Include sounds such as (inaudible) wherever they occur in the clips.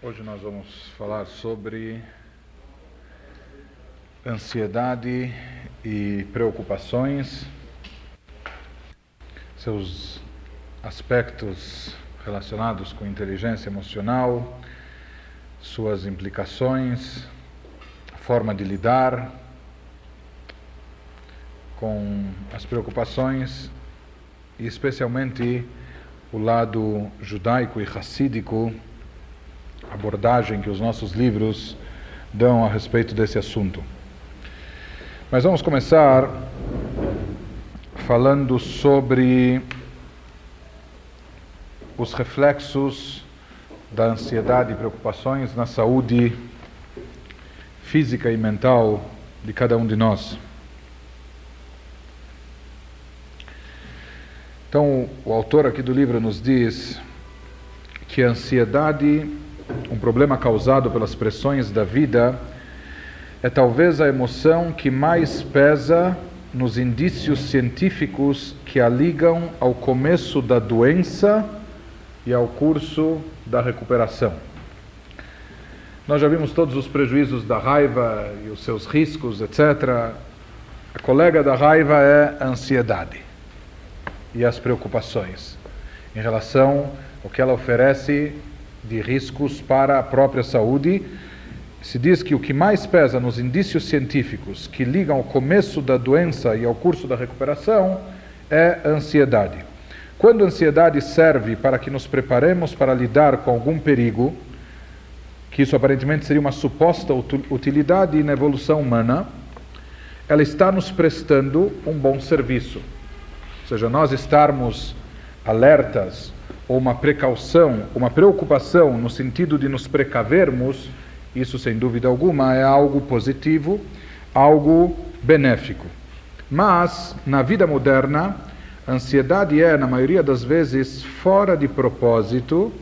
Hoje nós vamos falar sobre ansiedade e preocupações, seus aspectos relacionados com inteligência emocional, suas implicações, forma de lidar com as preocupações e especialmente o lado judaico e racídico abordagem que os nossos livros dão a respeito desse assunto. Mas vamos começar falando sobre os reflexos da ansiedade e preocupações na saúde física e mental de cada um de nós. Então, o autor aqui do livro nos diz que a ansiedade um problema causado pelas pressões da vida, é talvez a emoção que mais pesa nos indícios científicos que a ligam ao começo da doença e ao curso da recuperação. Nós já vimos todos os prejuízos da raiva e os seus riscos, etc. A colega da raiva é a ansiedade e as preocupações em relação ao que ela oferece de riscos para a própria saúde. Se diz que o que mais pesa nos indícios científicos que ligam ao começo da doença e ao curso da recuperação é a ansiedade. Quando a ansiedade serve para que nos preparemos para lidar com algum perigo, que isso aparentemente seria uma suposta utilidade na evolução humana, ela está nos prestando um bom serviço. Ou seja, nós estarmos alertas ou uma precaução, uma preocupação no sentido de nos precavermos, isso sem dúvida alguma é algo positivo, algo benéfico. Mas, na vida moderna, a ansiedade é, na maioria das vezes, fora de propósito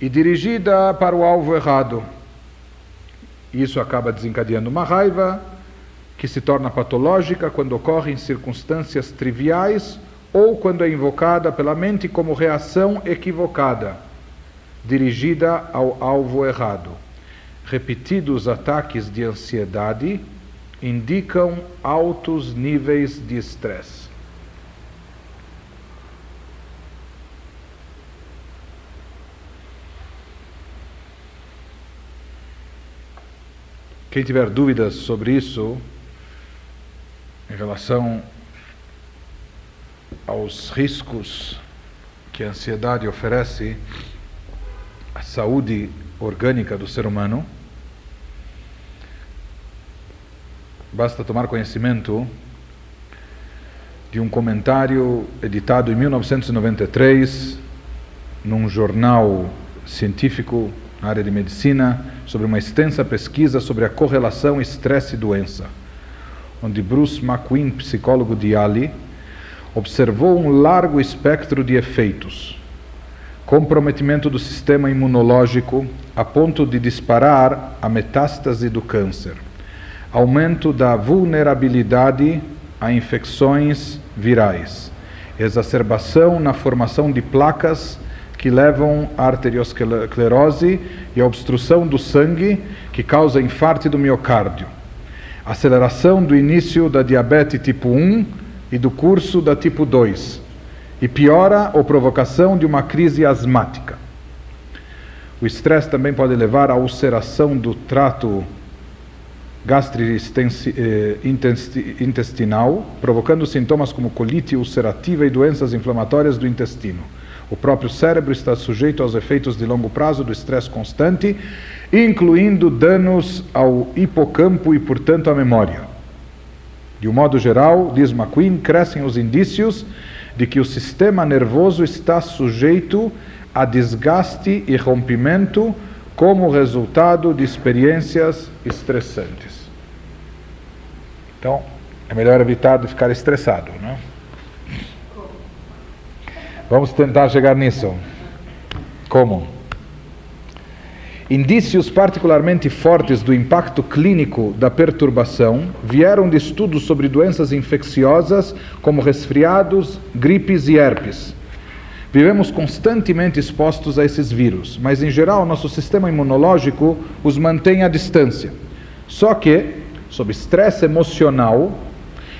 e dirigida para o alvo errado. Isso acaba desencadeando uma raiva que se torna patológica quando ocorre em circunstâncias triviais ou quando é invocada pela mente como reação equivocada, dirigida ao alvo errado. Repetidos ataques de ansiedade indicam altos níveis de estresse. Quem tiver dúvidas sobre isso, em relação aos riscos que a ansiedade oferece à saúde orgânica do ser humano, basta tomar conhecimento de um comentário editado em 1993 num jornal científico na área de medicina sobre uma extensa pesquisa sobre a correlação estresse doença, onde Bruce McQueen, psicólogo de Yale, observou um largo espectro de efeitos. Comprometimento do sistema imunológico a ponto de disparar a metástase do câncer. Aumento da vulnerabilidade a infecções virais. Exacerbação na formação de placas que levam à arteriosclerose e à obstrução do sangue que causa infarto do miocárdio. Aceleração do início da diabetes tipo 1 e do curso da tipo 2 e piora ou provocação de uma crise asmática. O estresse também pode levar à ulceração do trato gastrointestinal, provocando sintomas como colite ulcerativa e doenças inflamatórias do intestino. O próprio cérebro está sujeito aos efeitos de longo prazo do estresse constante, incluindo danos ao hipocampo e, portanto, à memória. De um modo geral, diz McQueen, crescem os indícios de que o sistema nervoso está sujeito a desgaste e rompimento como resultado de experiências estressantes. Então, é melhor evitar de ficar estressado, né? Vamos tentar chegar nisso. Como? Indícios particularmente fortes do impacto clínico da perturbação vieram de estudos sobre doenças infecciosas como resfriados, gripes e herpes. Vivemos constantemente expostos a esses vírus, mas em geral nosso sistema imunológico os mantém à distância. Só que, sob estresse emocional,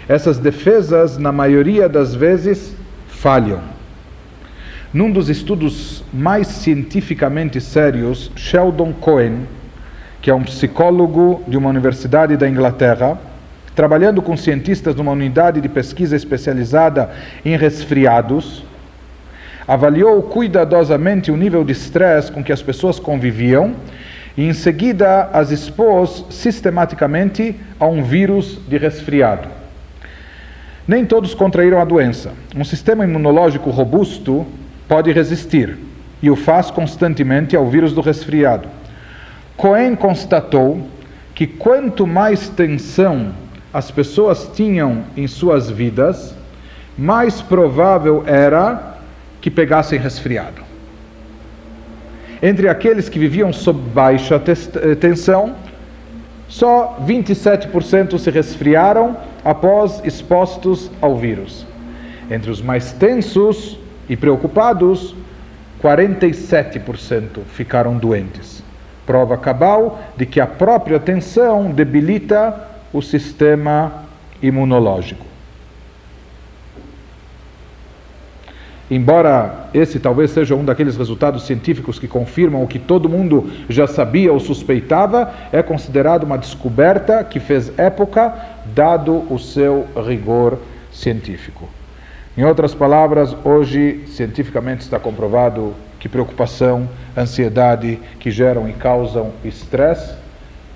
essas defesas, na maioria das vezes, falham. Num dos estudos mais cientificamente sérios, Sheldon Cohen, que é um psicólogo de uma universidade da Inglaterra, trabalhando com cientistas numa unidade de pesquisa especializada em resfriados, avaliou cuidadosamente o nível de estresse com que as pessoas conviviam e em seguida as expôs sistematicamente a um vírus de resfriado. Nem todos contraíram a doença. Um sistema imunológico robusto pode resistir e o faz constantemente ao vírus do resfriado. Cohen constatou que quanto mais tensão as pessoas tinham em suas vidas, mais provável era que pegassem resfriado. Entre aqueles que viviam sob baixa eh, tensão, só 27% se resfriaram após expostos ao vírus. Entre os mais tensos e preocupados, 47% ficaram doentes. Prova cabal de que a própria tensão debilita o sistema imunológico. Embora esse talvez seja um daqueles resultados científicos que confirmam o que todo mundo já sabia ou suspeitava, é considerado uma descoberta que fez época, dado o seu rigor científico. Em outras palavras, hoje cientificamente está comprovado que preocupação, ansiedade que geram e causam estresse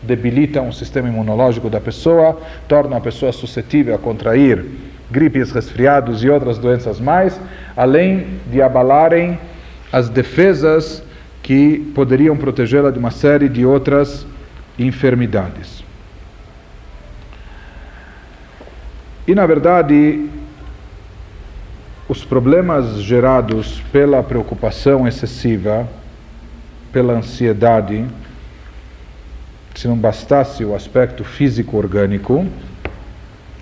debilitam o sistema imunológico da pessoa, tornam a pessoa suscetível a contrair gripes, resfriados e outras doenças mais, além de abalarem as defesas que poderiam protegê-la de uma série de outras enfermidades. E na verdade, os problemas gerados pela preocupação excessiva, pela ansiedade, se não bastasse o aspecto físico orgânico,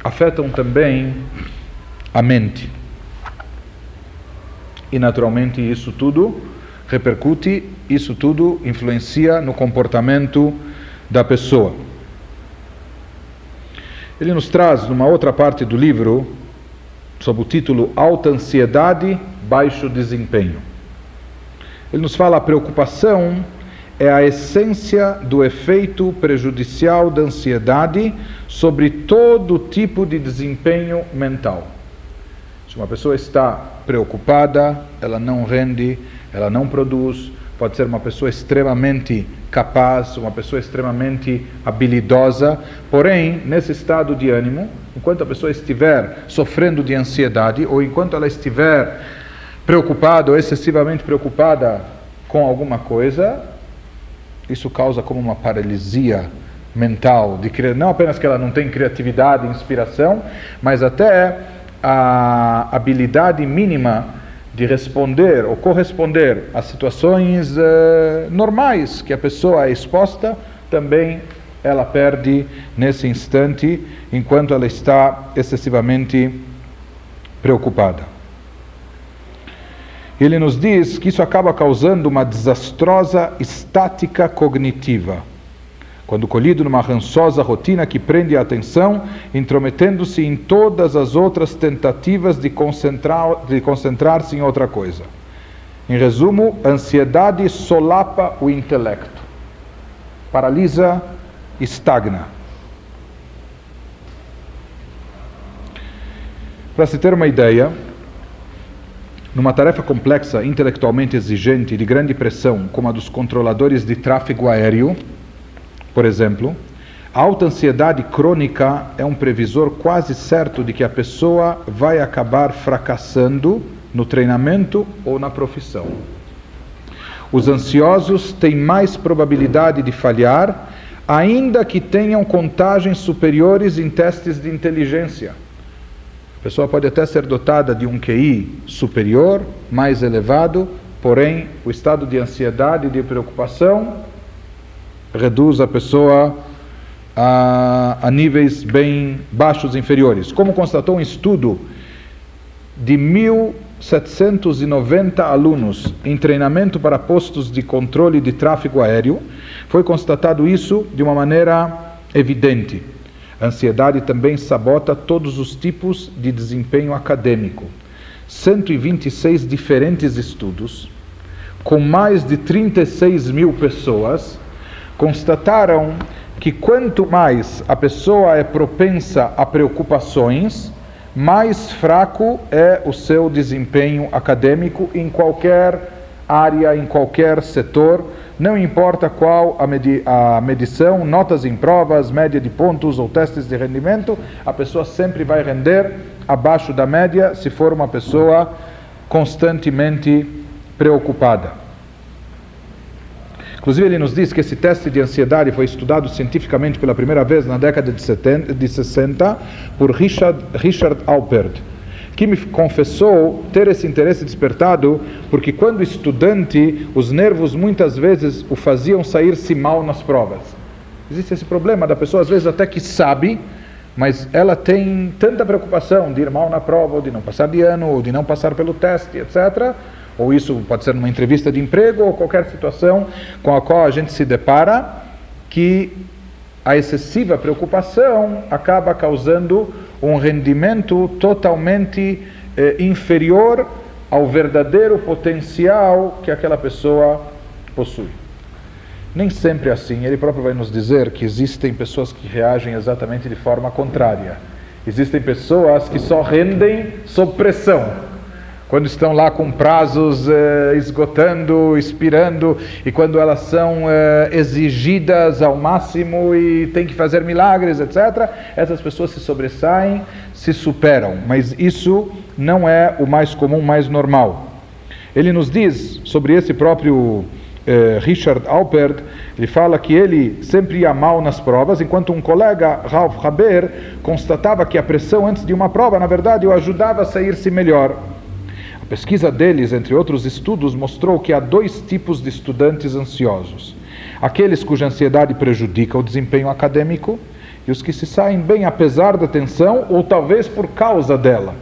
afetam também a mente. E naturalmente isso tudo repercute, isso tudo influencia no comportamento da pessoa. Ele nos traz numa outra parte do livro, sob o título Alta Ansiedade, Baixo Desempenho. Ele nos fala a preocupação é a essência do efeito prejudicial da ansiedade sobre todo tipo de desempenho mental. Se uma pessoa está preocupada, ela não rende, ela não produz, pode ser uma pessoa extremamente capaz, uma pessoa extremamente habilidosa, porém, nesse estado de ânimo, enquanto a pessoa estiver sofrendo de ansiedade ou enquanto ela estiver preocupada ou excessivamente preocupada com alguma coisa, isso causa como uma paralisia mental, de não apenas que ela não tem criatividade inspiração, mas até a habilidade mínima de responder ou corresponder a situações uh, normais que a pessoa é exposta, também ela perde nesse instante, enquanto ela está excessivamente preocupada. Ele nos diz que isso acaba causando uma desastrosa estática cognitiva. Quando colhido numa rançosa rotina que prende a atenção, intrometendo-se em todas as outras tentativas de, concentrar, de concentrar-se em outra coisa. Em resumo, ansiedade solapa o intelecto, paralisa, estagna. Para se ter uma ideia, numa tarefa complexa, intelectualmente exigente e de grande pressão, como a dos controladores de tráfego aéreo, por exemplo, a alta ansiedade crônica é um previsor quase certo de que a pessoa vai acabar fracassando no treinamento ou na profissão. Os ansiosos têm mais probabilidade de falhar, ainda que tenham contagens superiores em testes de inteligência. A pessoa pode até ser dotada de um QI superior, mais elevado, porém o estado de ansiedade e de preocupação reduz a pessoa a, a níveis bem baixos inferiores. Como constatou um estudo de 1.790 alunos em treinamento para postos de controle de tráfego aéreo, foi constatado isso de uma maneira evidente. A ansiedade também sabota todos os tipos de desempenho acadêmico. 126 diferentes estudos, com mais de 36 mil pessoas, constataram que quanto mais a pessoa é propensa a preocupações, mais fraco é o seu desempenho acadêmico em qualquer área, em qualquer setor, não importa qual a, medi a medição, notas em provas, média de pontos ou testes de rendimento, a pessoa sempre vai render abaixo da média se for uma pessoa constantemente preocupada. Inclusive, ele nos diz que esse teste de ansiedade foi estudado cientificamente pela primeira vez na década de, 70, de 60 por Richard, Richard Alpert, que me confessou ter esse interesse despertado porque, quando estudante, os nervos muitas vezes o faziam sair-se mal nas provas. Existe esse problema da pessoa, às vezes, até que sabe, mas ela tem tanta preocupação de ir mal na prova, ou de não passar de ano, ou de não passar pelo teste, etc ou isso pode ser numa entrevista de emprego ou qualquer situação com a qual a gente se depara, que a excessiva preocupação acaba causando um rendimento totalmente eh, inferior ao verdadeiro potencial que aquela pessoa possui. Nem sempre é assim. Ele próprio vai nos dizer que existem pessoas que reagem exatamente de forma contrária. Existem pessoas que só rendem sob pressão quando estão lá com prazos eh, esgotando, expirando, e quando elas são eh, exigidas ao máximo e tem que fazer milagres, etc., essas pessoas se sobressaem, se superam. Mas isso não é o mais comum, mais normal. Ele nos diz sobre esse próprio eh, Richard Alpert, ele fala que ele sempre ia mal nas provas, enquanto um colega, Ralph Haber, constatava que a pressão antes de uma prova, na verdade, o ajudava a sair-se melhor pesquisa deles, entre outros estudos, mostrou que há dois tipos de estudantes ansiosos: aqueles cuja ansiedade prejudica o desempenho acadêmico e os que se saem bem apesar da tensão ou talvez por causa dela.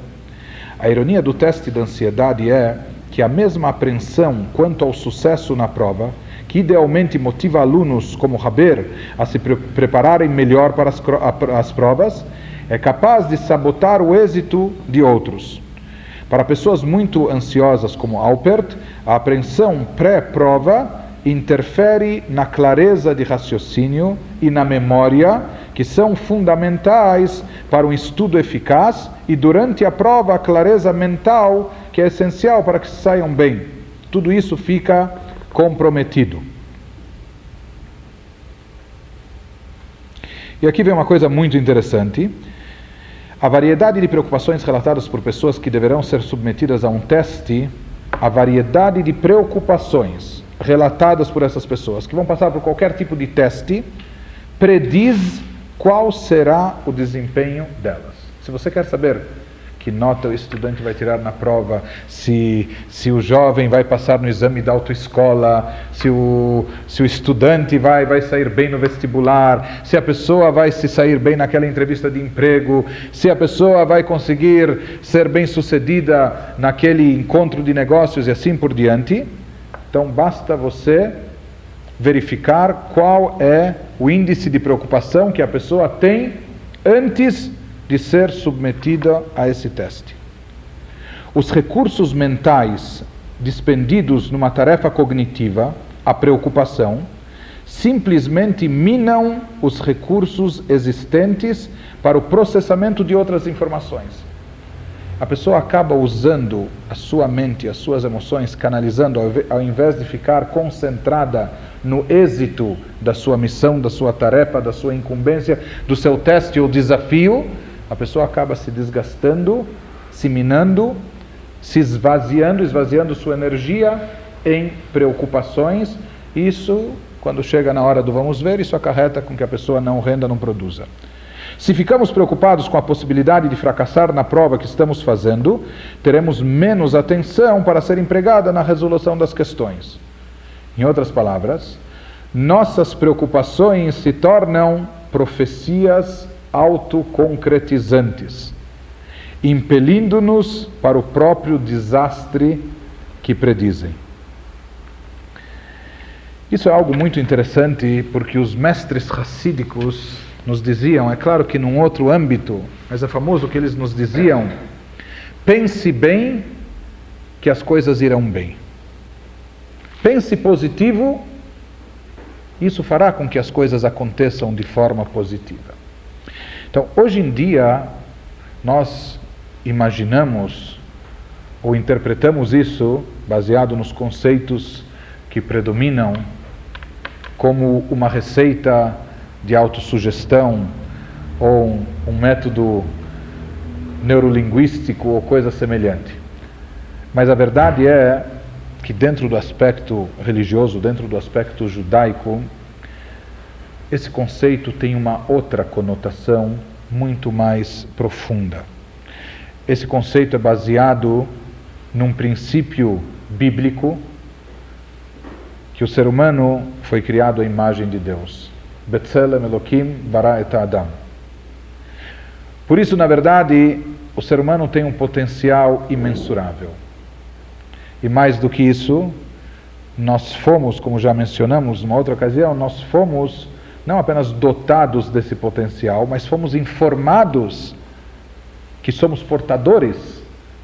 A ironia do teste da ansiedade é que a mesma apreensão quanto ao sucesso na prova, que idealmente motiva alunos como Haber a se pre prepararem melhor para as, as provas, é capaz de sabotar o êxito de outros. Para pessoas muito ansiosas como Alpert, a apreensão pré-prova interfere na clareza de raciocínio e na memória, que são fundamentais para um estudo eficaz, e durante a prova a clareza mental, que é essencial para que saiam bem. Tudo isso fica comprometido. E aqui vem uma coisa muito interessante. A variedade de preocupações relatadas por pessoas que deverão ser submetidas a um teste, a variedade de preocupações relatadas por essas pessoas que vão passar por qualquer tipo de teste, prediz qual será o desempenho delas. Se você quer saber que nota o estudante vai tirar na prova, se, se o jovem vai passar no exame da autoescola, se o, se o estudante vai, vai sair bem no vestibular, se a pessoa vai se sair bem naquela entrevista de emprego, se a pessoa vai conseguir ser bem sucedida naquele encontro de negócios e assim por diante. Então basta você verificar qual é o índice de preocupação que a pessoa tem antes de ser submetida a esse teste. Os recursos mentais despendidos numa tarefa cognitiva, a preocupação, simplesmente minam os recursos existentes para o processamento de outras informações. A pessoa acaba usando a sua mente, as suas emoções, canalizando, ao invés de ficar concentrada no êxito da sua missão, da sua tarefa, da sua incumbência, do seu teste ou desafio, a pessoa acaba se desgastando, se minando, se esvaziando, esvaziando sua energia em preocupações. Isso, quando chega na hora do vamos ver, isso acarreta com que a pessoa não renda, não produza. Se ficamos preocupados com a possibilidade de fracassar na prova que estamos fazendo, teremos menos atenção para ser empregada na resolução das questões. Em outras palavras, nossas preocupações se tornam profecias autoconcretizantes. impelindo-nos para o próprio desastre que predizem. Isso é algo muito interessante porque os mestres racídicos nos diziam, é claro que num outro âmbito, mas é famoso que eles nos diziam: pense bem que as coisas irão bem. Pense positivo, isso fará com que as coisas aconteçam de forma positiva. Então, hoje em dia, nós imaginamos ou interpretamos isso baseado nos conceitos que predominam como uma receita de autossugestão ou um, método neurolinguístico ou coisa semelhante. Mas a verdade é que dentro do aspecto religioso, dentro do aspecto judaico, esse conceito tem uma outra conotação muito mais profunda. Esse conceito é baseado num princípio bíblico que o ser humano foi criado à imagem de Deus. Betzelem Elohim bara et Adam. Por isso, na verdade, o ser humano tem um potencial imensurável. E mais do que isso, nós fomos, como já mencionamos numa outra ocasião, nós fomos não apenas dotados desse potencial, mas fomos informados que somos portadores,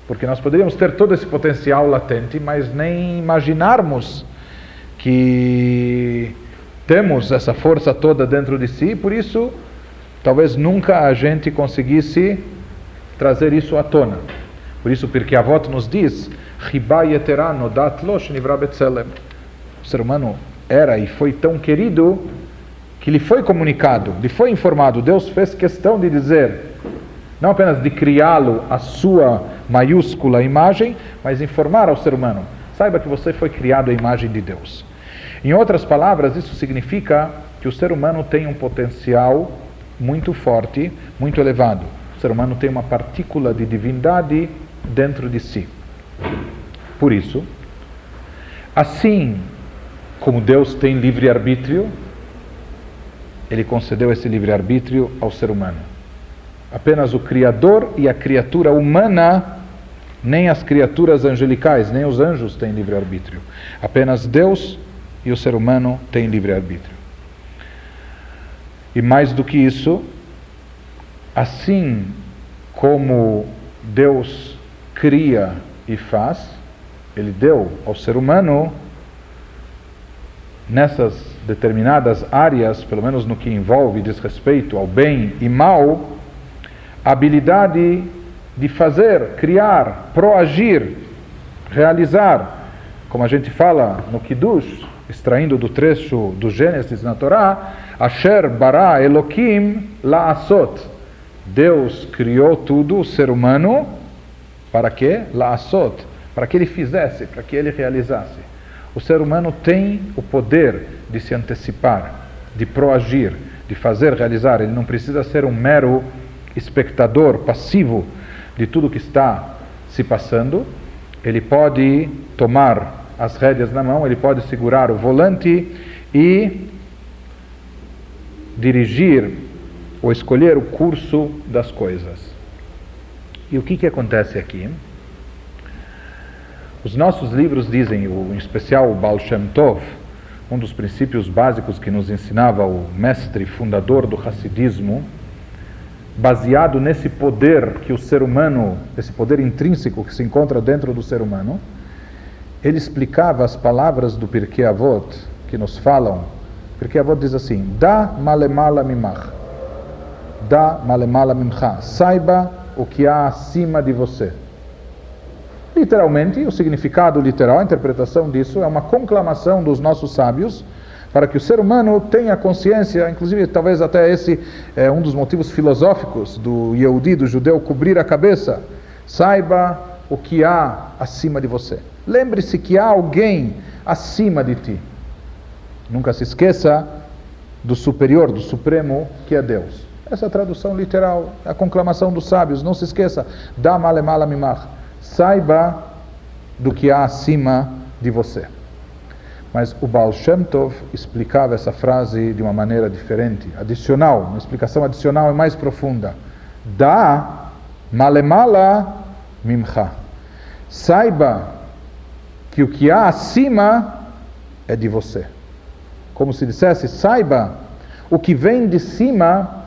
porque nós poderíamos ter todo esse potencial latente, mas nem imaginarmos que temos essa força toda dentro de si, por isso talvez nunca a gente conseguisse trazer isso à tona. Por isso, porque a voto nos diz, o ser humano era e foi tão querido que lhe foi comunicado, lhe foi informado. Deus fez questão de dizer, não apenas de criá-lo a sua maiúscula imagem, mas informar ao ser humano: saiba que você foi criado à imagem de Deus. Em outras palavras, isso significa que o ser humano tem um potencial muito forte, muito elevado. O ser humano tem uma partícula de divindade dentro de si. Por isso, assim como Deus tem livre-arbítrio, Ele concedeu esse livre-arbítrio ao ser humano. Apenas o Criador e a criatura humana, nem as criaturas angelicais, nem os anjos têm livre-arbítrio. Apenas Deus e o ser humano tem livre-arbítrio. E mais do que isso, assim como Deus cria e faz, Ele deu ao ser humano, nessas determinadas áreas, pelo menos no que envolve diz respeito ao bem e mal, a habilidade de fazer, criar, proagir, realizar, como a gente fala no Kiddush, extraindo do trecho do Gênesis na Torá, Asher bara Elohim la'asot. Deus criou tudo, o ser humano, para quê? La'asot. Para que ele fizesse, para que ele realizasse. O ser humano tem o poder de se antecipar, de proagir, de fazer, realizar. Ele não precisa ser um mero espectador passivo de tudo que está se passando. Ele pode tomar as rédeas na mão, ele pode segurar o volante e dirigir ou escolher o curso das coisas. E o que, que acontece aqui? Os nossos livros dizem, em especial o Baal Shem Tov, um dos princípios básicos que nos ensinava o mestre fundador do Hassidismo, baseado nesse poder que o ser humano, esse poder intrínseco que se encontra dentro do ser humano, ele explicava as palavras do Pirkei Avot que nos falam. Pirkei Avot diz assim: Da malemala mimach. Da malemala mimcha. Saiba o que há acima de você. Literalmente, o significado literal, a interpretação disso é uma conclamação dos nossos sábios para que o ser humano tenha consciência, inclusive talvez até esse é um dos motivos filosóficos do Yehudi, do judeu, cobrir a cabeça. Saiba o que há acima de você. Lembre-se que há alguém acima de ti. Nunca se esqueça do superior, do supremo, que é Deus. Essa é a tradução literal, a conclamação dos sábios. Não se esqueça. Da malemala mimach. Saiba do que há acima de você. Mas o Baal Shem Tov explicava essa frase de uma maneira diferente, adicional, uma explicação adicional e mais profunda. Dá Malemala mimcha. Saiba que o que há acima é de você. Como se dissesse, saiba o que vem de cima,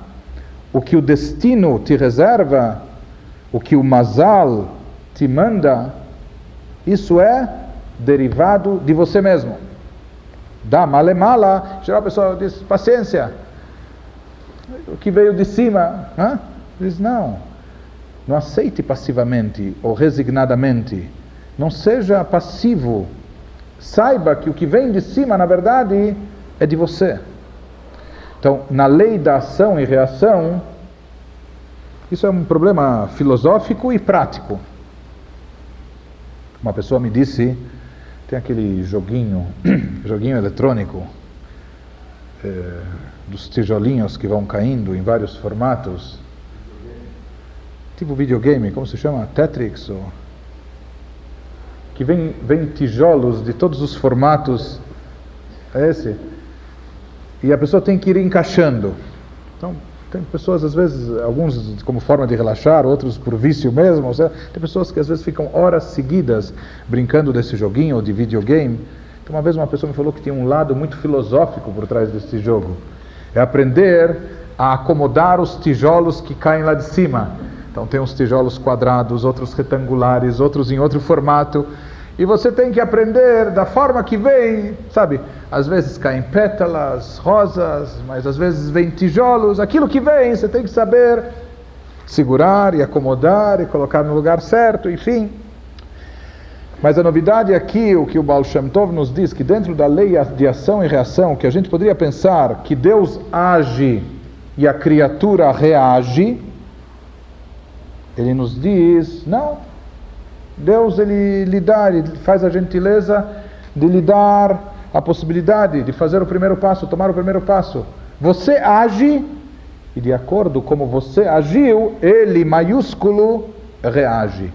o que o destino te reserva, o que o mazal te manda, isso é derivado de você mesmo. Da malemala, geral a pessoa diz, paciência, o que veio de cima, hã? diz não, não aceite passivamente ou resignadamente, não seja passivo, saiba que o que vem de cima, na verdade, é de você. Então, na lei da ação e reação, isso é um problema filosófico e prático. Uma pessoa me disse, tem aquele joguinho, (clears throat) joguinho eletrônico, é, dos tijolinhos que vão caindo em vários formatos. Tipo videogame, como se chama? Tetris? Ou... Que vem, vem tijolos de todos os formatos. É esse? E a pessoa tem que ir encaixando. Então, tem pessoas, às vezes, alguns como forma de relaxar, outros por vício mesmo. Seja, tem pessoas que às vezes ficam horas seguidas brincando desse joguinho ou de videogame. Então, uma vez uma pessoa me falou que tinha um lado muito filosófico por trás desse jogo. É aprender a acomodar os tijolos que caem lá de cima. Então, tem uns tijolos quadrados, outros retangulares, outros em outro formato. E você tem que aprender da forma que vem, sabe? Às vezes caem pétalas, rosas, mas às vezes vem tijolos. Aquilo que vem, você tem que saber segurar e acomodar e colocar no lugar certo, enfim. Mas a novidade aqui, o que o Baal Shem Tov nos diz, que dentro da lei de ação e reação, que a gente poderia pensar que Deus age e a criatura reage, ele nos diz, não, Deus ele lhe dá, ele faz a gentileza de lhe dar a possibilidade de fazer o primeiro passo, tomar o primeiro passo. Você age e de acordo como você agiu, ele maiúsculo reage.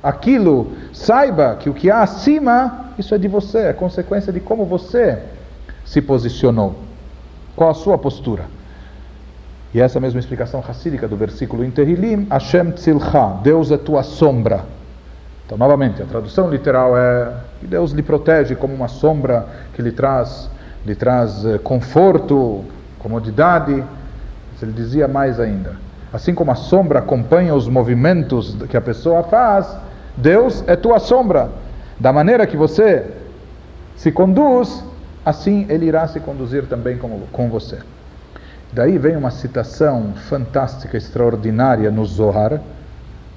Aquilo, saiba que o que há acima, isso é de você, é consequência de como você se posicionou. Qual a sua postura? E essa mesma explicação racídica do versículo em Tehillim, Hashem tzilcha, Deus é tua sombra. Então, novamente, a tradução literal é que Deus lhe protege como uma sombra que lhe traz, lhe traz eh, conforto, comodidade. Ele dizia mais ainda. Assim como a sombra acompanha os movimentos que a pessoa faz, Deus é tua sombra. Da maneira que você se conduz, assim Ele irá se conduzir também com, com você. Daí vem uma citação fantástica, extraordinária no Zohar,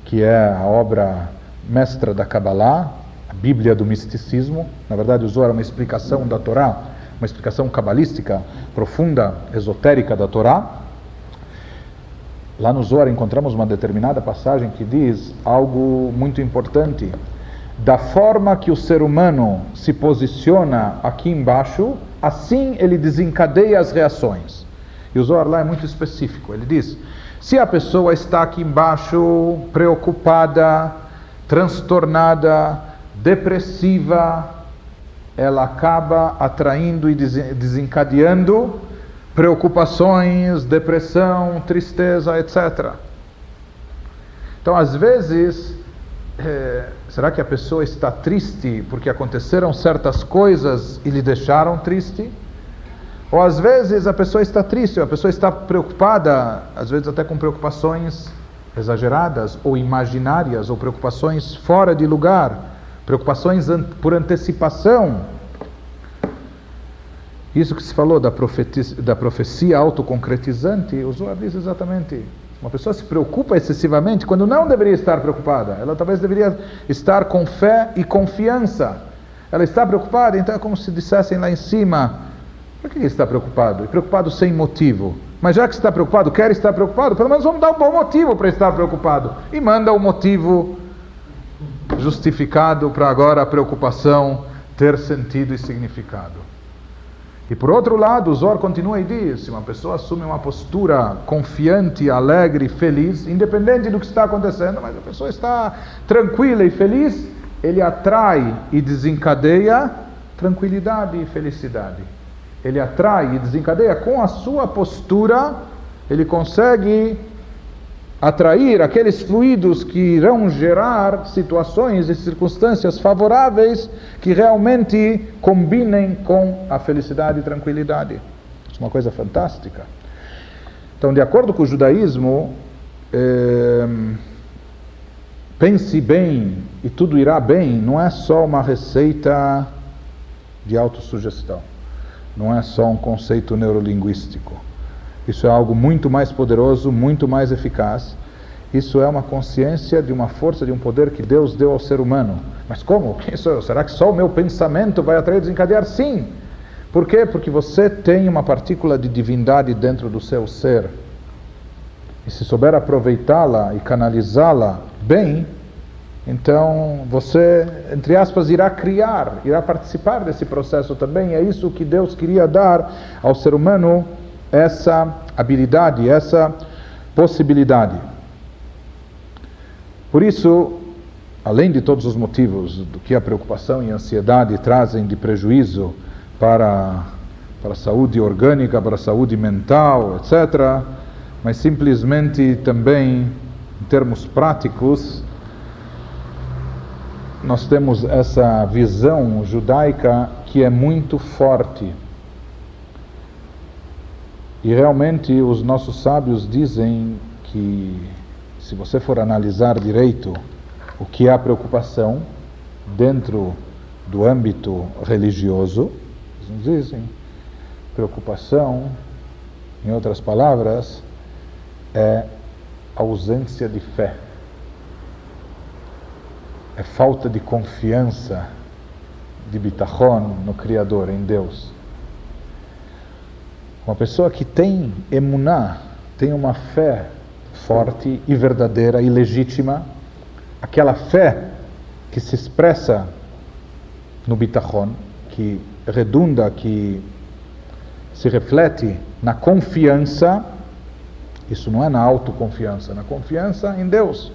que é a obra mestra da Kabbalah, a Bíblia do misticismo. Na verdade, o Zohar é uma explicação da Torá, uma explicação cabalística profunda, esotérica da Torá. Lá no Zohar encontramos uma determinada passagem que diz algo muito importante. Da forma que o ser humano se posiciona aqui embaixo, assim ele desencadeia as reações. E o Zohar lá é muito específico. Ele diz: se a pessoa está aqui embaixo preocupada, transtornada, depressiva, ela acaba atraindo e desencadeando preocupações, depressão, tristeza, etc. Então, às vezes, é, será que a pessoa está triste porque aconteceram certas coisas e lhe deixaram triste? Ou às vezes a pessoa está triste, a pessoa está preocupada, às vezes até com preocupações exageradas ou imaginárias ou preocupações fora de lugar, preocupações por antecipação. Isso que se falou da, da profecia autoconcretizante, o Zohar diz exatamente. Uma pessoa se preocupa excessivamente quando não deveria estar preocupada. Ela talvez deveria estar com fé e confiança. Ela está preocupada, então é como se dissessem lá em cima: por que está preocupado? E preocupado sem motivo. Mas já que está preocupado, quer estar preocupado, pelo menos vamos dar um bom motivo para estar preocupado. E manda o um motivo justificado para agora a preocupação ter sentido e significado. E por outro lado, o Zor continua e diz: se uma pessoa assume uma postura confiante, alegre, feliz, independente do que está acontecendo, mas a pessoa está tranquila e feliz, ele atrai e desencadeia tranquilidade e felicidade ele atrai e desencadeia com a sua postura, ele consegue atrair aqueles fluidos que irão gerar situações e circunstâncias favoráveis que realmente combinem com a felicidade e tranquilidade. Isso é uma coisa fantástica. Então, de acordo com o judaísmo, eh, pense bem e tudo irá bem não é só uma receita de autossugestão, não é só um conceito neurolinguístico. Isso é algo muito mais poderoso, muito mais eficaz. Isso é uma consciência de uma força, de um poder que Deus deu ao ser humano. Mas como? (laughs) Isso, será que só o meu pensamento vai atrair e desencadear? Sim. Por quê? Porque você tem uma partícula de divindade dentro do seu ser. E se souber aproveitá-la e canalizá-la bem, então você, entre aspas, irá criar, irá participar desse processo também. É isso que Deus queria dar ao ser humano essa habilidade, essa possibilidade. Por isso, além de todos os motivos do que a preocupação e a ansiedade trazem de prejuízo para, para a saúde orgânica, para a saúde mental, etc., mas simplesmente também, em termos práticos, nós temos essa visão judaica que é muito forte. E realmente os nossos sábios dizem que se você for analisar direito o que é a preocupação dentro do âmbito religioso, eles dizem preocupação, em outras palavras, é ausência de fé, é falta de confiança, de bitachon no Criador, em Deus. Uma pessoa que tem emuná, tem uma fé forte e verdadeira e legítima, aquela fé que se expressa no bitachon, que redunda, que se reflete na confiança, isso não é na autoconfiança, na confiança em Deus.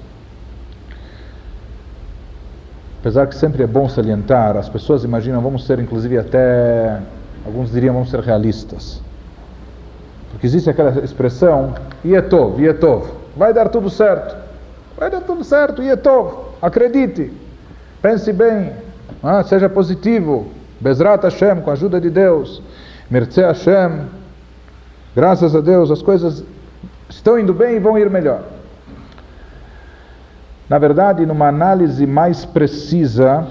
Apesar que sempre é bom salientar, as pessoas imaginam, vamos ser inclusive até, alguns diriam, vamos ser realistas. Porque existe aquela expressão, Ietov, Ietov, vai dar tudo certo. Vai dar tudo certo, Ietov, acredite, pense bem, ah, seja positivo, Bezrat Hashem, com a ajuda de Deus, Mertze Hashem, graças a Deus as coisas estão indo bem e vão ir melhor. Na verdade, numa análise mais precisa,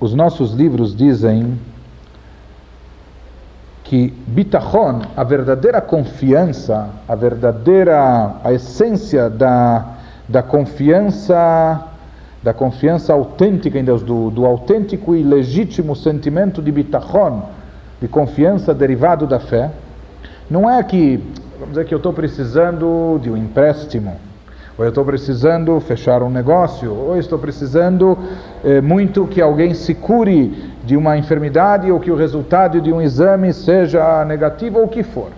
os nossos livros dizem que bitachon, a verdadeira confiança, a verdadeira, a essência da, da confiança, da confiança autêntica em Deus, do, do autêntico e legítimo sentimento de bitachon, de confiança derivado da fé, não é que, vamos dizer que eu estou precisando de um empréstimo, ou eu estou precisando fechar um negócio, ou estou precisando eh, muito que alguém se cure de uma enfermidade, ou que o resultado de um exame seja negativo, ou o que for.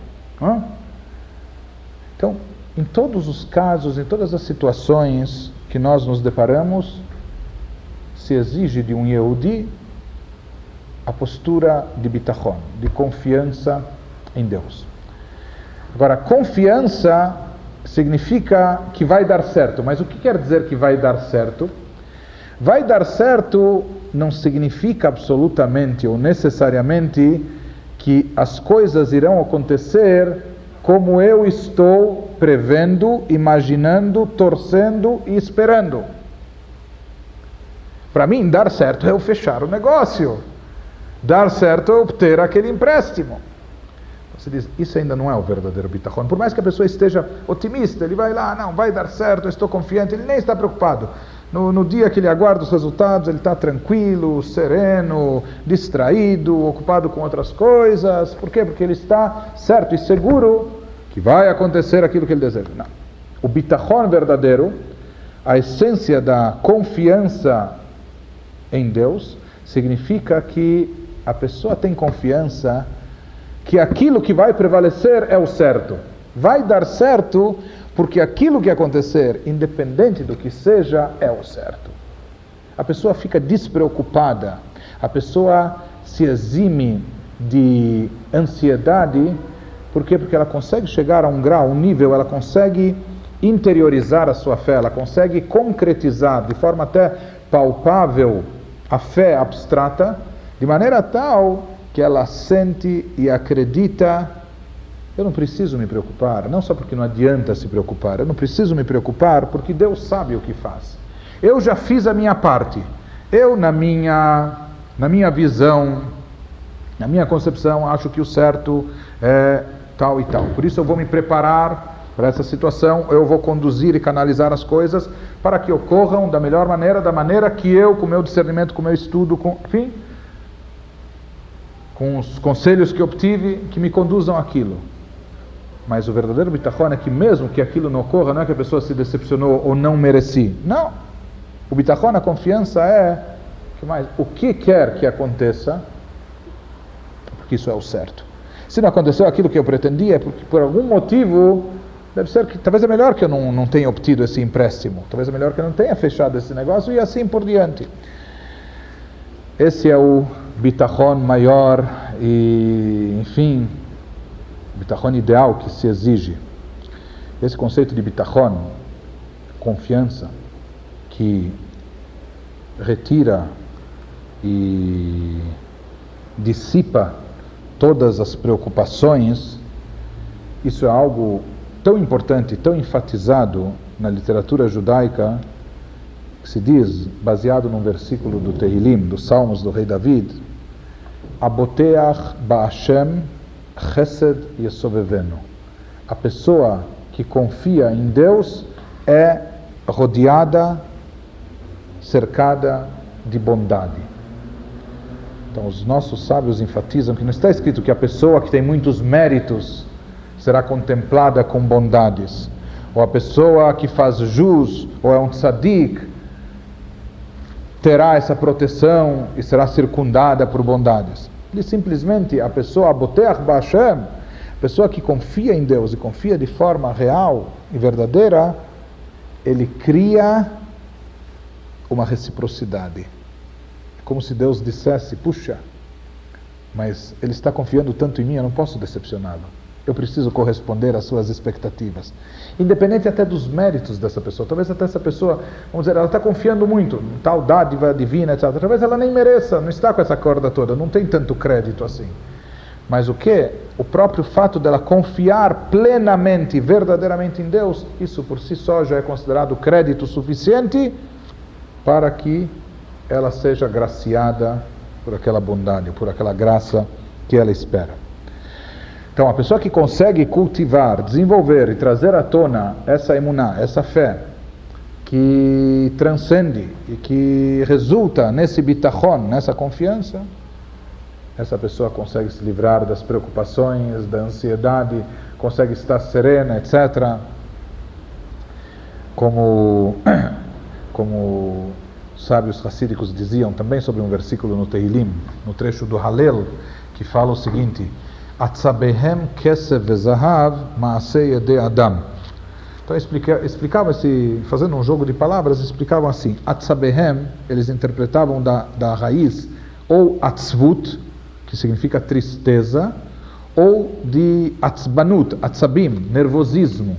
Então, em todos os casos, em todas as situações que nós nos deparamos, se exige de um Yehudi a postura de bitachon, de confiança em Deus. Agora, confiança significa que vai dar certo. Mas o que quer dizer que vai dar certo? Vai dar certo não significa absolutamente ou necessariamente que as coisas irão acontecer como eu estou prevendo, imaginando, torcendo e esperando. Para mim, dar certo é eu fechar o negócio. Dar certo é obter aquele empréstimo. Você diz, isso ainda não é o verdadeiro bitachon. Por mais que a pessoa esteja otimista, ele vai lá, não, vai dar certo, estou confiante, ele nem está preocupado. No, no dia que ele aguarda os resultados, ele está tranquilo, sereno, distraído, ocupado com outras coisas. Por quê? Porque ele está certo e seguro que vai acontecer aquilo que ele deseja. Não. O bitachon verdadeiro, a essência da confiança em Deus, significa que a pessoa tem confiança que aquilo que vai prevalecer é o certo. Vai dar certo porque aquilo que acontecer, independente do que seja, é o certo. A pessoa fica despreocupada, a pessoa se exime de ansiedade, por quê? Porque ela consegue chegar a um grau, um nível, ela consegue interiorizar a sua fé, ela consegue concretizar de forma até palpável a fé abstrata, de maneira tal que ela sente e acredita. Eu não preciso me preocupar, não só porque não adianta se preocupar, eu não preciso me preocupar porque Deus sabe o que faz. Eu já fiz a minha parte. Eu, na minha, na minha visão, na minha concepção, acho que o certo é tal e tal. Por isso eu vou me preparar para essa situação, eu vou conduzir e canalizar as coisas para que ocorram da melhor maneira, da maneira que eu, com meu discernimento, com meu estudo, com, enfim, com os conselhos que obtive, que me conduzam aquilo. Mas o verdadeiro bitachon é que mesmo que aquilo não ocorra, não é que a pessoa se decepcionou ou não mereci. Não. O bitachon, a confiança é que mais, o que quer que aconteça, porque isso é o certo. Se não aconteceu aquilo que eu pretendia, é porque por algum motivo deve ser que talvez é melhor que eu não, não tenha obtido esse empréstimo, talvez é melhor que eu não tenha fechado esse negócio e assim por diante. Esse é o bitachon maior e, enfim, bitachon ideal que se exige. Esse conceito de bitachon, confiança, que retira e dissipa todas as preocupações, isso é algo tão importante, tão enfatizado na literatura judaica, que se diz, baseado num versículo do Tehilim, dos Salmos do rei David, Aboteach Ba'ashem Chesed Yesovevenu. A pessoa que confia em Deus é rodeada, cercada de bondade. Então, os nossos sábios enfatizam que não está escrito que a pessoa que tem muitos méritos será contemplada com bondades. Ou a pessoa que faz jus, ou é um tzadik, terá essa proteção e será circundada por bondades. Ele simplesmente, a pessoa, a pessoa que confia em Deus e confia de forma real e verdadeira, ele cria uma reciprocidade. Como se Deus dissesse: Puxa, mas ele está confiando tanto em mim, eu não posso decepcioná-lo. Eu preciso corresponder às suas expectativas. Independente até dos méritos dessa pessoa. Talvez até essa pessoa, vamos dizer, ela está confiando muito em tal dádiva divina, etc. Talvez ela nem mereça, não está com essa corda toda, não tem tanto crédito assim. Mas o que? O próprio fato dela confiar plenamente, verdadeiramente em Deus, isso por si só já é considerado crédito suficiente para que ela seja graciada por aquela bondade, por aquela graça que ela espera. Então, a pessoa que consegue cultivar, desenvolver e trazer à tona essa emuná, essa fé, que transcende e que resulta nesse bitachon, nessa confiança, essa pessoa consegue se livrar das preocupações, da ansiedade, consegue estar serena, etc. Como, (coughs) como sábios racídicos diziam também sobre um versículo no Teilim, no trecho do Halel, que fala o seguinte Atzabehem Kesev Zahav Maasei de Adam. Então explica, explicava-se, fazendo um jogo de palavras, explicavam assim: Atzabehem, eles interpretavam da, da raiz, ou Atzvut, que significa tristeza, ou de Atzbanut, Atzabim, nervosismo.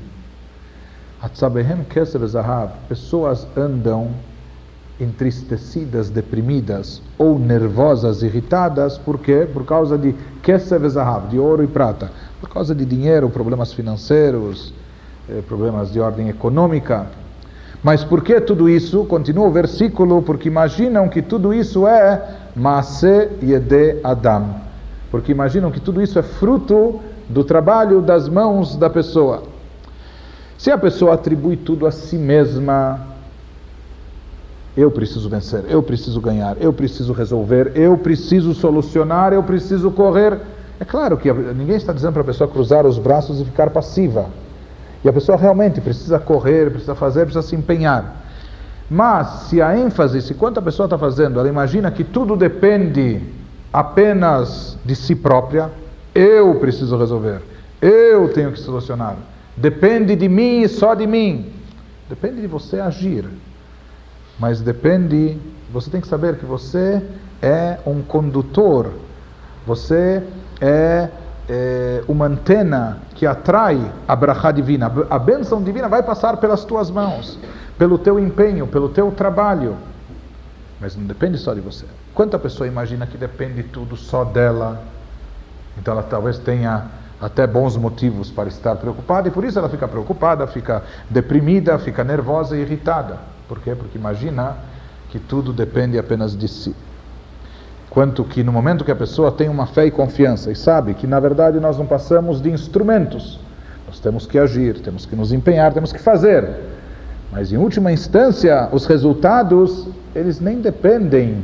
Atzabehem Kesev Zahav, pessoas andam entristecidas, deprimidas ou nervosas, irritadas, por quê? Por causa de kesev de ouro e prata, por causa de dinheiro, problemas financeiros, eh, problemas de ordem econômica. Mas por que tudo isso? Continua o versículo, porque imaginam que tudo isso é Maase Yede Adam. Porque imaginam que tudo isso é fruto do trabalho das mãos da pessoa. Se a pessoa atribui tudo a si mesma, eu preciso vencer, eu preciso ganhar, eu preciso resolver, eu preciso solucionar, eu preciso correr. É claro que ninguém está dizendo para a pessoa cruzar os braços e ficar passiva. E a pessoa realmente precisa correr, precisa fazer, precisa se empenhar. Mas se a ênfase, se quanto a pessoa está fazendo, ela imagina que tudo depende apenas de si própria, eu preciso resolver, eu tenho que solucionar, depende de mim e só de mim. Depende de você agir. Mas depende, você tem que saber que você é um condutor, você é é, uma antena que atrai a brachá divina. A bênção divina vai passar pelas tuas mãos, pelo teu empenho, pelo teu trabalho. Mas não depende só de você. Quanta pessoa imagina que depende tudo só dela? Então ela talvez tenha até bons motivos para estar preocupada e por isso ela fica preocupada, fica deprimida, fica nervosa e irritada. Por quê? Porque imagina que tudo depende apenas de si. Quanto que no momento que a pessoa tem uma fé e confiança e sabe que na verdade nós não passamos de instrumentos, nós temos que agir, temos que nos empenhar, temos que fazer. Mas em última instância, os resultados, eles nem dependem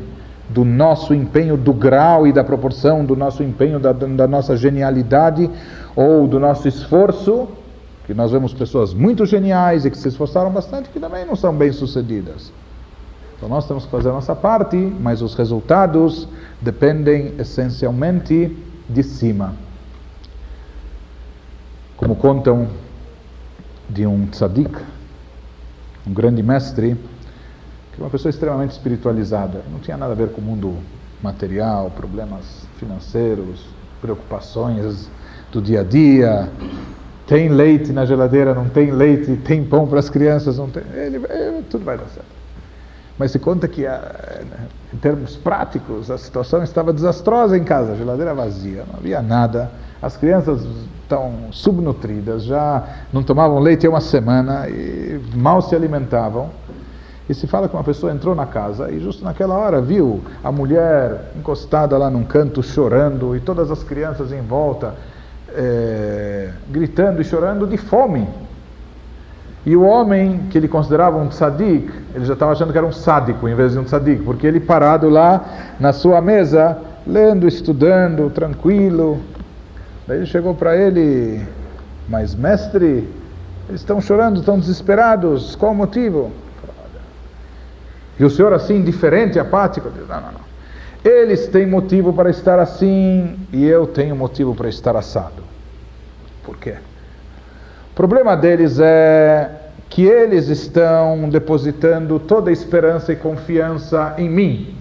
do nosso empenho, do grau e da proporção do nosso empenho, da, da nossa genialidade ou do nosso esforço, que nós vemos pessoas muito geniais e que se esforçaram bastante que também não são bem sucedidas. Então nós temos que fazer a nossa parte, mas os resultados dependem essencialmente de cima. Como contam de um tzadik, um grande mestre, que é uma pessoa extremamente espiritualizada, não tinha nada a ver com o mundo material, problemas financeiros, preocupações do dia a dia, tem leite na geladeira, não tem leite, tem pão para as crianças, não tem, ele, ele, tudo vai dar certo. Mas se conta que, ah, em termos práticos, a situação estava desastrosa em casa, a geladeira vazia, não havia nada, as crianças estão subnutridas, já não tomavam leite há uma semana e mal se alimentavam. E se fala que uma pessoa entrou na casa e justo naquela hora viu a mulher encostada lá num canto chorando e todas as crianças em volta é, gritando e chorando de fome. E o homem que ele considerava um tzadik, ele já estava achando que era um sádico em vez de um tzadik, porque ele parado lá na sua mesa, lendo, estudando, tranquilo. Daí ele chegou para ele, mas mestre, eles estão chorando, estão desesperados, qual o motivo? E o senhor assim, indiferente, apático? Não, não, não. Eles têm motivo para estar assim e eu tenho motivo para estar assado. Por quê? problema deles é que eles estão depositando toda a esperança e confiança em mim.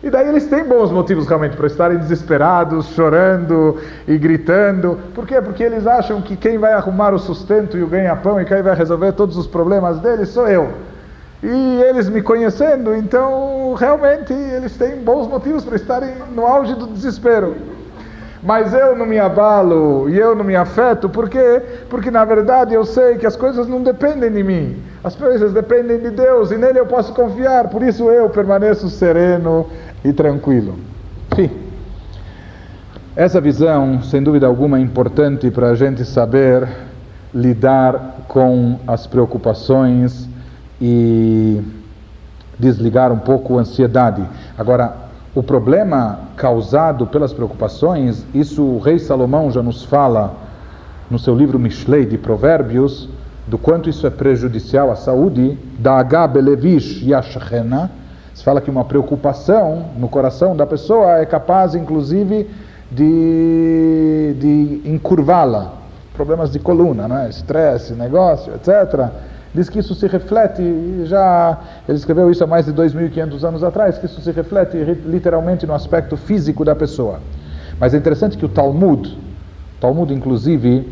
E daí eles têm bons motivos realmente para estarem desesperados, chorando e gritando. Por quê? Porque eles acham que quem vai arrumar o sustento e o ganha-pão e quem vai resolver todos os problemas deles sou eu. E eles me conhecendo, então realmente eles têm bons motivos para estarem no auge do desespero mas eu não me abalo e eu não me afeto, por quê? Porque na verdade eu sei que as coisas não dependem de mim, as coisas dependem de Deus e nele eu posso confiar, por isso eu permaneço sereno e tranquilo. Sim. Essa visão, sem dúvida alguma, é importante para a gente saber lidar com as preocupações e desligar um pouco a ansiedade. Agora, o problema causado pelas preocupações, isso o rei Salomão já nos fala no seu livro Mishlei de Provérbios, do quanto isso é prejudicial à saúde, da Agabelevish Yashchena, se fala que uma preocupação no coração da pessoa é capaz, inclusive, de, de encurvá-la. Problemas de coluna, né? estresse, negócio, etc diz que isso se reflete, já ele escreveu isso há mais de 2.500 anos atrás, que isso se reflete literalmente no aspecto físico da pessoa. Mas é interessante que o Talmud, Talmud inclusive,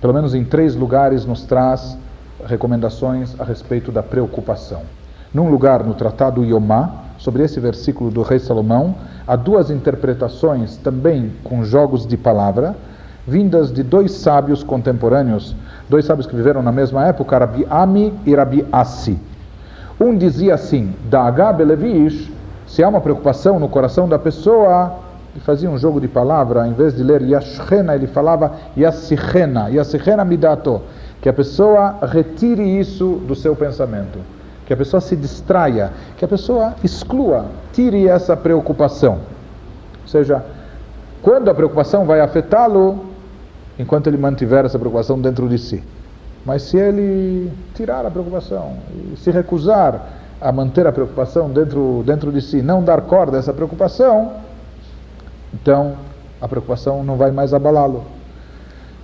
pelo menos em três lugares, nos traz recomendações a respeito da preocupação. Num lugar, no Tratado Yomá, sobre esse versículo do rei Salomão, há duas interpretações também com jogos de palavra, vindas de dois sábios contemporâneos dois sábios que viveram na mesma época, Rabi Ami e Rabi Assi. Um dizia assim, da Belevish, se há uma preocupação no coração da pessoa, ele fazia um jogo de palavra, em vez de ler Yashchena, ele falava Yassichena, Yassichena Midato, que a pessoa retire isso do seu pensamento, que a pessoa se distraia, que a pessoa exclua, tire essa preocupação. Ou seja, quando a preocupação vai afetá-lo, enquanto ele mantiver essa preocupação dentro de si. Mas se ele tirar a preocupação e se recusar a manter a preocupação dentro, dentro de si, não dar corda a essa preocupação, então a preocupação não vai mais abalá-lo.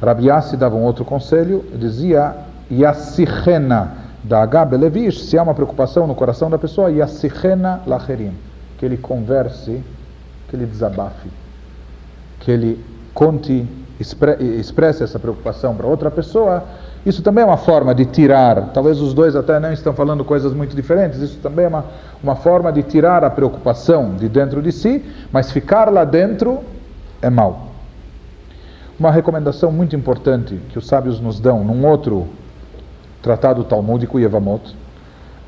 Rabiassi dava um outro conselho, dizia Yassichena da Agabe Levish, se há uma preocupação no coração da pessoa, Yassichena Lacherim, que ele converse, que ele desabafe, que ele conte, expresse essa preocupação para outra pessoa, isso também é uma forma de tirar, talvez os dois até não estão falando coisas muito diferentes, isso também é uma, uma forma de tirar a preocupação de dentro de si, mas ficar lá dentro é mal. Uma recomendação muito importante que os sábios nos dão num outro tratado talmúdico, Yevamot,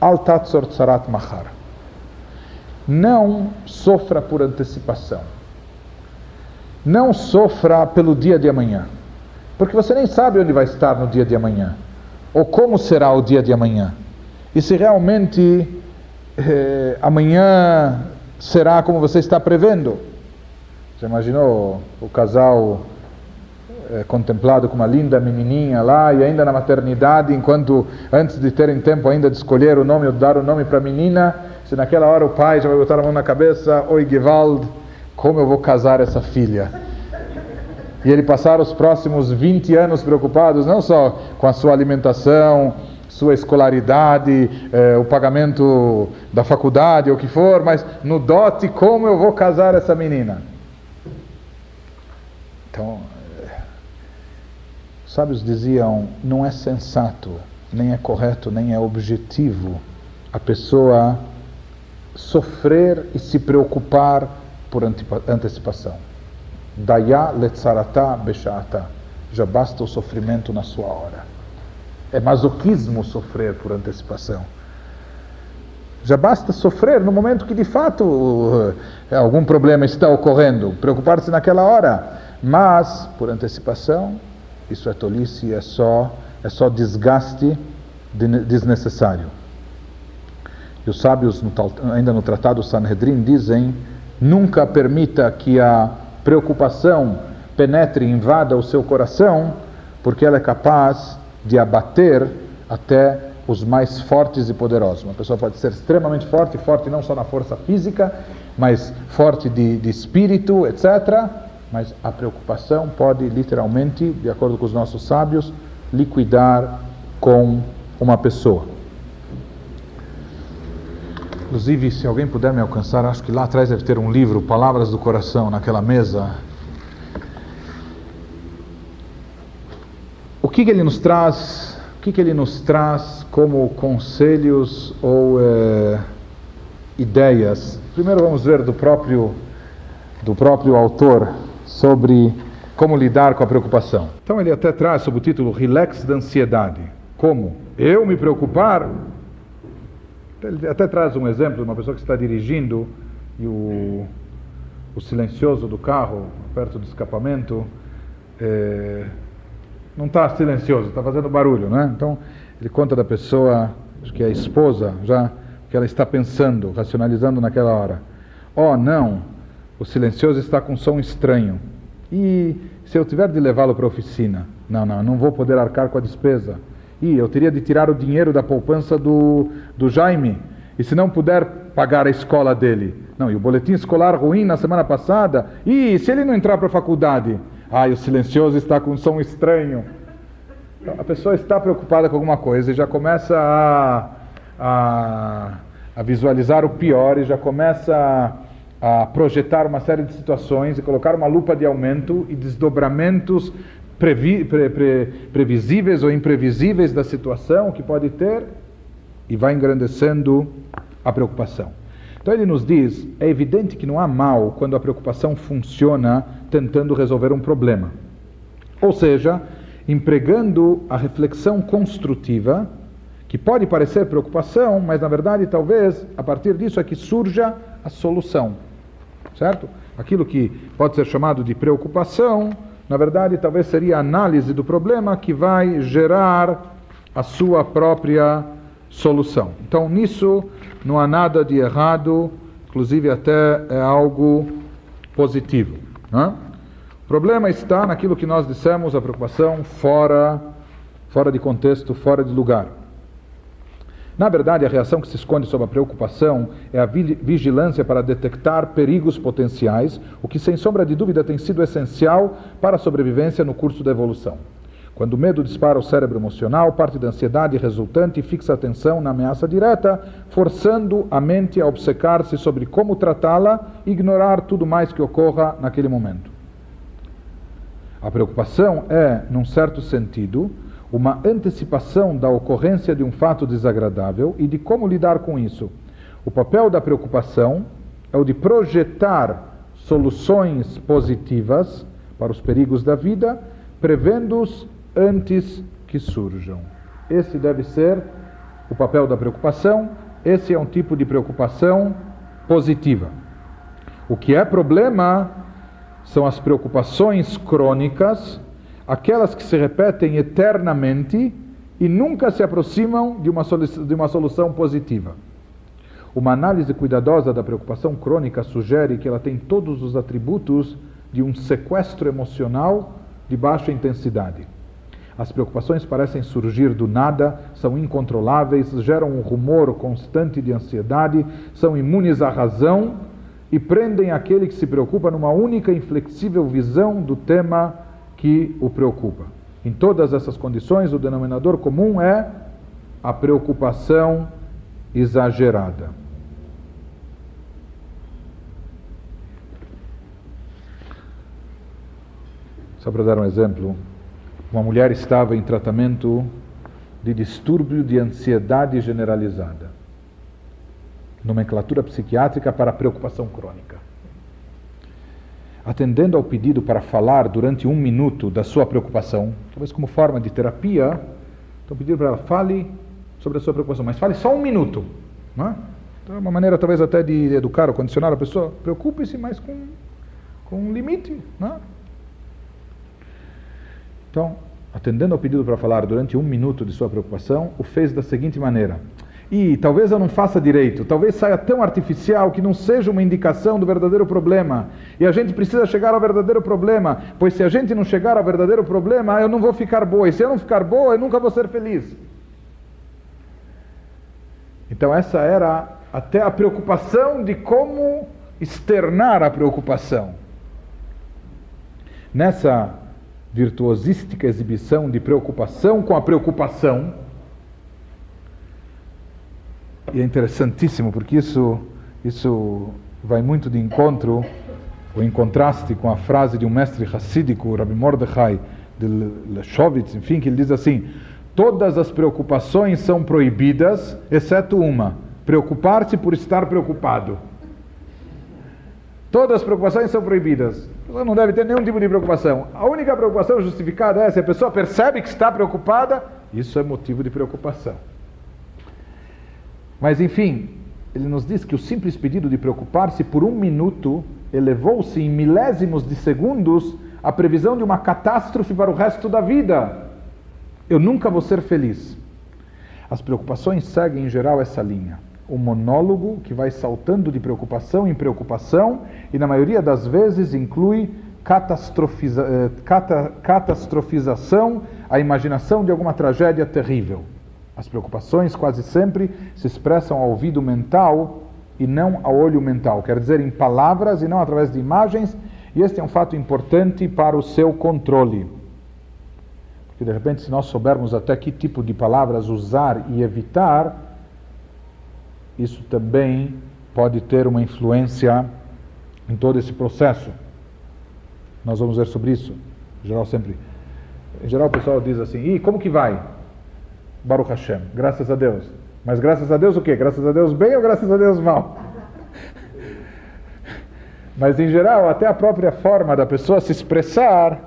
Al Tatzor Tsarat Mahar. Não sofra por antecipação. Não sofra pelo dia de amanhã. Porque você nem sabe onde vai estar no dia de amanhã. Ou como será o dia de amanhã. E se realmente eh, amanhã será como você está prevendo. Você imaginou o casal é, contemplado com uma linda menininha lá e ainda na maternidade, enquanto antes de terem tempo ainda de escolher o nome ou dar o nome para a menina, se naquela hora o pai já vai botar a mão na cabeça, oi Gewald, como eu vou casar essa filha? E ele passar os próximos 20 anos preocupados não só com a sua alimentação, sua escolaridade, eh, o pagamento da faculdade, ou o que for, mas no dote, como eu vou casar essa menina? Então, sábios diziam: não é sensato, nem é correto, nem é objetivo a pessoa sofrer e se preocupar por antecipação. Daya letzarata beshata. Já basta o sofrimento na sua hora. É masoquismo sofrer por antecipação. Já basta sofrer no momento que de fato eh, algum problema está ocorrendo. Preocupar-se naquela hora. Mas, por antecipação, isso é tolice, é só, é só desgaste desnecessário. E os sábios, ainda no Tratado Sanhedrin, dizem: nunca permita que a preocupação penetre e invada o seu coração, porque ela é capaz de abater até os mais fortes e poderosos. Uma pessoa pode ser extremamente forte, forte não só na força física, mas forte de, de espírito, etc mas a preocupação pode literalmente, de acordo com os nossos sábios, liquidar com uma pessoa. Inclusive, se alguém puder me alcançar, acho que lá atrás deve ter um livro, Palavras do Coração, naquela mesa. O que, que ele nos traz? O que, que ele nos traz como conselhos ou é, ideias? Primeiro vamos ver do próprio do próprio autor sobre como lidar com a preocupação. Então ele até traz sob o título Relax da Ansiedade. Como? Eu me preocupar? Ele até traz um exemplo de uma pessoa que está dirigindo e o, o silencioso do carro, perto do escapamento, é, não está silencioso, está fazendo barulho, né? Então ele conta da pessoa, acho que é a esposa, já que ela está pensando, racionalizando naquela hora. Oh, não, o silencioso está com som estranho. E se eu tiver de levá-lo para a oficina? Não, não, não vou poder arcar com a despesa. E eu teria de tirar o dinheiro da poupança do, do Jaime. E se não puder pagar a escola dele? Não, e o boletim escolar ruim na semana passada? E se ele não entrar para a faculdade? Ah, o silencioso está com som estranho. A pessoa está preocupada com alguma coisa e já começa a, a, a visualizar o pior e já começa a a projetar uma série de situações e colocar uma lupa de aumento e desdobramentos previ, pre, pre, previsíveis ou imprevisíveis da situação que pode ter e vai engrandecendo a preocupação. Então ele nos diz: é evidente que não há mal quando a preocupação funciona tentando resolver um problema. Ou seja, empregando a reflexão construtiva, que pode parecer preocupação, mas na verdade talvez a partir disso é que surja a solução certo? Aquilo que pode ser chamado de preocupação, na verdade, talvez seria a análise do problema que vai gerar a sua própria solução. Então, nisso não há nada de errado, inclusive até é algo positivo. Né? O problema está naquilo que nós dissemos, a preocupação fora, fora de contexto, fora de lugar. Na verdade, a reação que se esconde sob a preocupação é a vigilância para detectar perigos potenciais, o que sem sombra de dúvida tem sido essencial para a sobrevivência no curso da evolução. Quando o medo dispara o cérebro emocional, parte da ansiedade resultante fixa a atenção na ameaça direta, forçando a mente a obcecar-se sobre como tratá-la e ignorar tudo mais que ocorra naquele momento. A preocupação é, num certo sentido, uma antecipação da ocorrência de um fato desagradável e de como lidar com isso. O papel da preocupação é o de projetar soluções positivas para os perigos da vida, prevendo-os antes que surjam. Esse deve ser o papel da preocupação, esse é um tipo de preocupação positiva. O que é problema são as preocupações crônicas, aquelas que se repetem eternamente e nunca se aproximam de uma, de uma solução positiva. Uma análise cuidadosa da preocupação crônica sugere que ela tem todos os atributos de um sequestro emocional de baixa intensidade. As preocupações parecem surgir do nada, são incontroláveis, geram um rumor constante de ansiedade, são imunes à razão e prendem aquele que se preocupa numa única inflexível visão do tema que o preocupa. Em todas essas condições, o denominador comum é a preocupação exagerada. Só para dar um exemplo, uma mulher estava em tratamento de distúrbio de ansiedade generalizada. Nomenclatura psiquiátrica para preocupação crônica. Atendendo ao pedido para falar durante um minuto da sua preocupação, talvez como forma de terapia, então pediram para ela, fale sobre a sua preocupação, mas fale só um minuto. Não é? Então é uma maneira talvez até de educar ou condicionar a pessoa. Preocupe-se, mas com, com um limite. Não é? Então, atendendo ao pedido para falar durante um minuto de sua preocupação, o fez da seguinte maneira: e talvez eu não faça direito, talvez saia tão artificial que não seja uma indicação do verdadeiro problema. E a gente precisa chegar ao verdadeiro problema, pois se a gente não chegar ao verdadeiro problema, eu não vou ficar boa. E se eu não ficar boa, eu nunca vou ser feliz. Então, essa era até a preocupação de como externar a preocupação. Nessa virtuosística exibição de preocupação com a preocupação. E é interessantíssimo porque isso, isso vai muito de encontro, ou em contraste com a frase de um mestre racídico, Rabbi Mordechai de Lechowitz, enfim, que ele diz assim: Todas as preocupações são proibidas, exceto uma: preocupar-se por estar preocupado. Todas as preocupações são proibidas. A pessoa não deve ter nenhum tipo de preocupação. A única preocupação justificada é se a pessoa percebe que está preocupada, isso é motivo de preocupação. Mas enfim, ele nos diz que o simples pedido de preocupar-se por um minuto elevou-se em milésimos de segundos a previsão de uma catástrofe para o resto da vida. Eu nunca vou ser feliz. As preocupações seguem em geral essa linha um monólogo que vai saltando de preocupação em preocupação e, na maioria das vezes, inclui catastrofiza, eh, cata, catastrofização, a imaginação de alguma tragédia terrível. As preocupações quase sempre se expressam ao ouvido mental e não ao olho mental, quer dizer, em palavras e não através de imagens, e este é um fato importante para o seu controle. Porque, de repente, se nós soubermos até que tipo de palavras usar e evitar, isso também pode ter uma influência em todo esse processo. Nós vamos ver sobre isso. Em geral, sempre. Em geral, o pessoal diz assim: e como que vai? Baruch Hashem, graças a Deus. Mas graças a Deus o quê? Graças a Deus bem ou graças a Deus mal? (laughs) Mas em geral, até a própria forma da pessoa se expressar,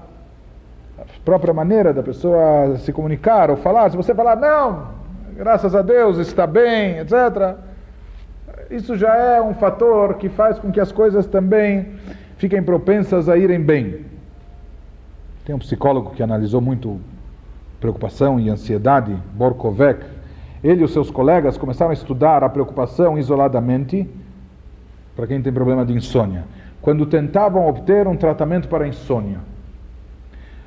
a própria maneira da pessoa se comunicar ou falar, se você falar, não, graças a Deus está bem, etc isso já é um fator que faz com que as coisas também fiquem propensas a irem bem. Tem um psicólogo que analisou muito preocupação e ansiedade, Borkovec. Ele e os seus colegas começaram a estudar a preocupação isoladamente, para quem tem problema de insônia, quando tentavam obter um tratamento para a insônia.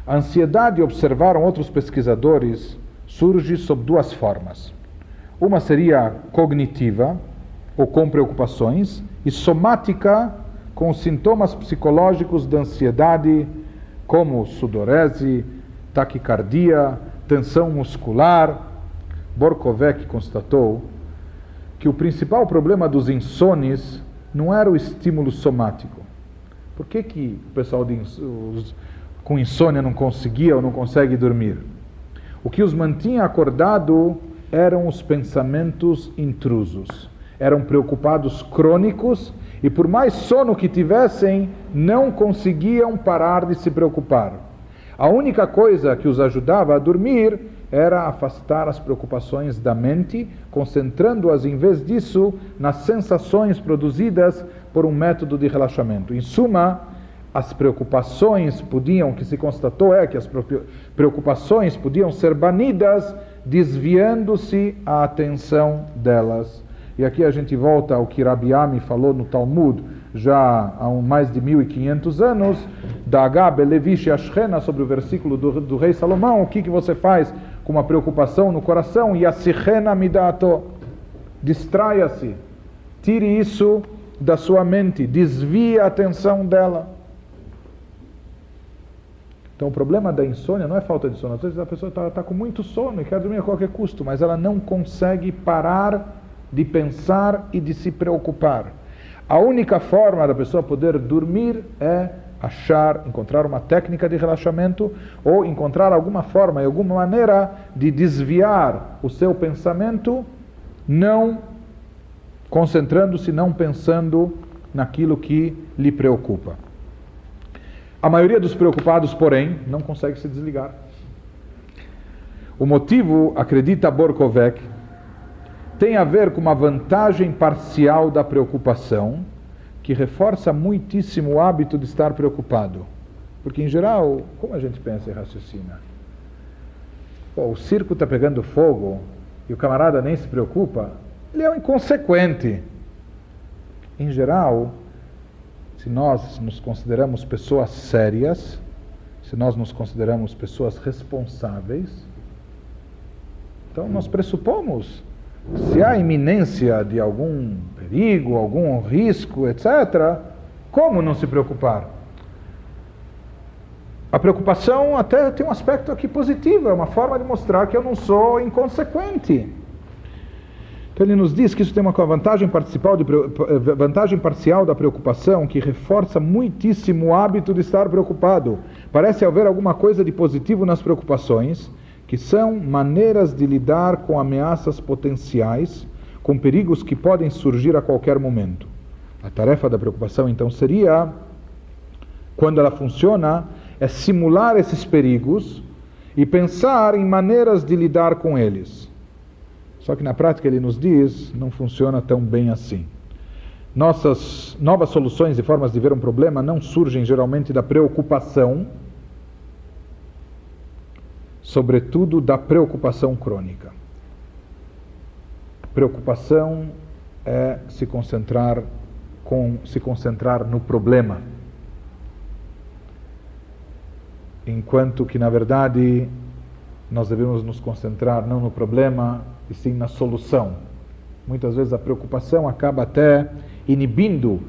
A ansiedade, observaram outros pesquisadores, surge sob duas formas. Uma seria cognitiva, ou com preocupações, e somática com sintomas psicológicos da ansiedade, como sudorese, taquicardia, tensão muscular. Borkovec constatou que o principal problema dos insones não era o estímulo somático. Por que, que o pessoal de, os, com insônia não conseguia ou não consegue dormir. O que os mantinha acordado eram os pensamentos intrusos. Eram preocupados crônicos e, por mais sono que tivessem, não conseguiam parar de se preocupar. A única coisa que os ajudava a dormir era afastar as preocupações da mente, concentrando-as, em vez disso, nas sensações produzidas por um método de relaxamento. Em suma, as preocupações podiam, que se constatou é que as preocupações podiam ser banidas, desviando-se a atenção delas. E aqui a gente volta ao que Rabi Ami falou no Talmud, já há mais de 1500 anos, da Agabe Levish Ashkena, sobre o versículo do, do, rei Salomão, o que, que você faz com uma preocupação no coração? E a Sichena Midato, distraia-se, tire isso da sua mente, desvie a atenção dela. Então o problema da insônia não é falta de sono. Às vezes a pessoa está tá com muito sono e quer dormir a qualquer custo, mas ela não consegue parar de pensar e de se preocupar. A única forma da pessoa poder dormir é achar, encontrar uma técnica de relaxamento ou encontrar alguma forma e alguma maneira de desviar o seu pensamento, não concentrando-se, não pensando naquilo que lhe preocupa. A maioria dos preocupados, porém, não consegue se desligar. O motivo, acredita Borkovec, tem a ver com uma vantagem parcial da preocupação, que reforça muitíssimo o hábito de estar preocupado. Porque, em geral, como a gente pensa e raciocina? Pô, o circo está pegando fogo e o camarada nem se preocupa, ele é um inconsequente. Em geral, se nós nos consideramos pessoas sérias, se nós nos consideramos pessoas responsáveis, então nós pressupomos se há iminência de algum perigo, algum risco, etc., como não se preocupar? A preocupação até tem um aspecto aqui positivo, é uma forma de mostrar que eu não sou inconsequente. Então ele nos diz que isso tem uma vantagem, de, vantagem parcial da preocupação que reforça muitíssimo o hábito de estar preocupado. Parece haver alguma coisa de positivo nas preocupações, que são maneiras de lidar com ameaças potenciais, com perigos que podem surgir a qualquer momento. A tarefa da preocupação então seria, quando ela funciona, é simular esses perigos e pensar em maneiras de lidar com eles. Só que na prática ele nos diz, não funciona tão bem assim. Nossas novas soluções e formas de ver um problema não surgem geralmente da preocupação, sobretudo da preocupação crônica. Preocupação é se concentrar com se concentrar no problema. Enquanto que na verdade nós devemos nos concentrar não no problema, e sim na solução. Muitas vezes a preocupação acaba até inibindo,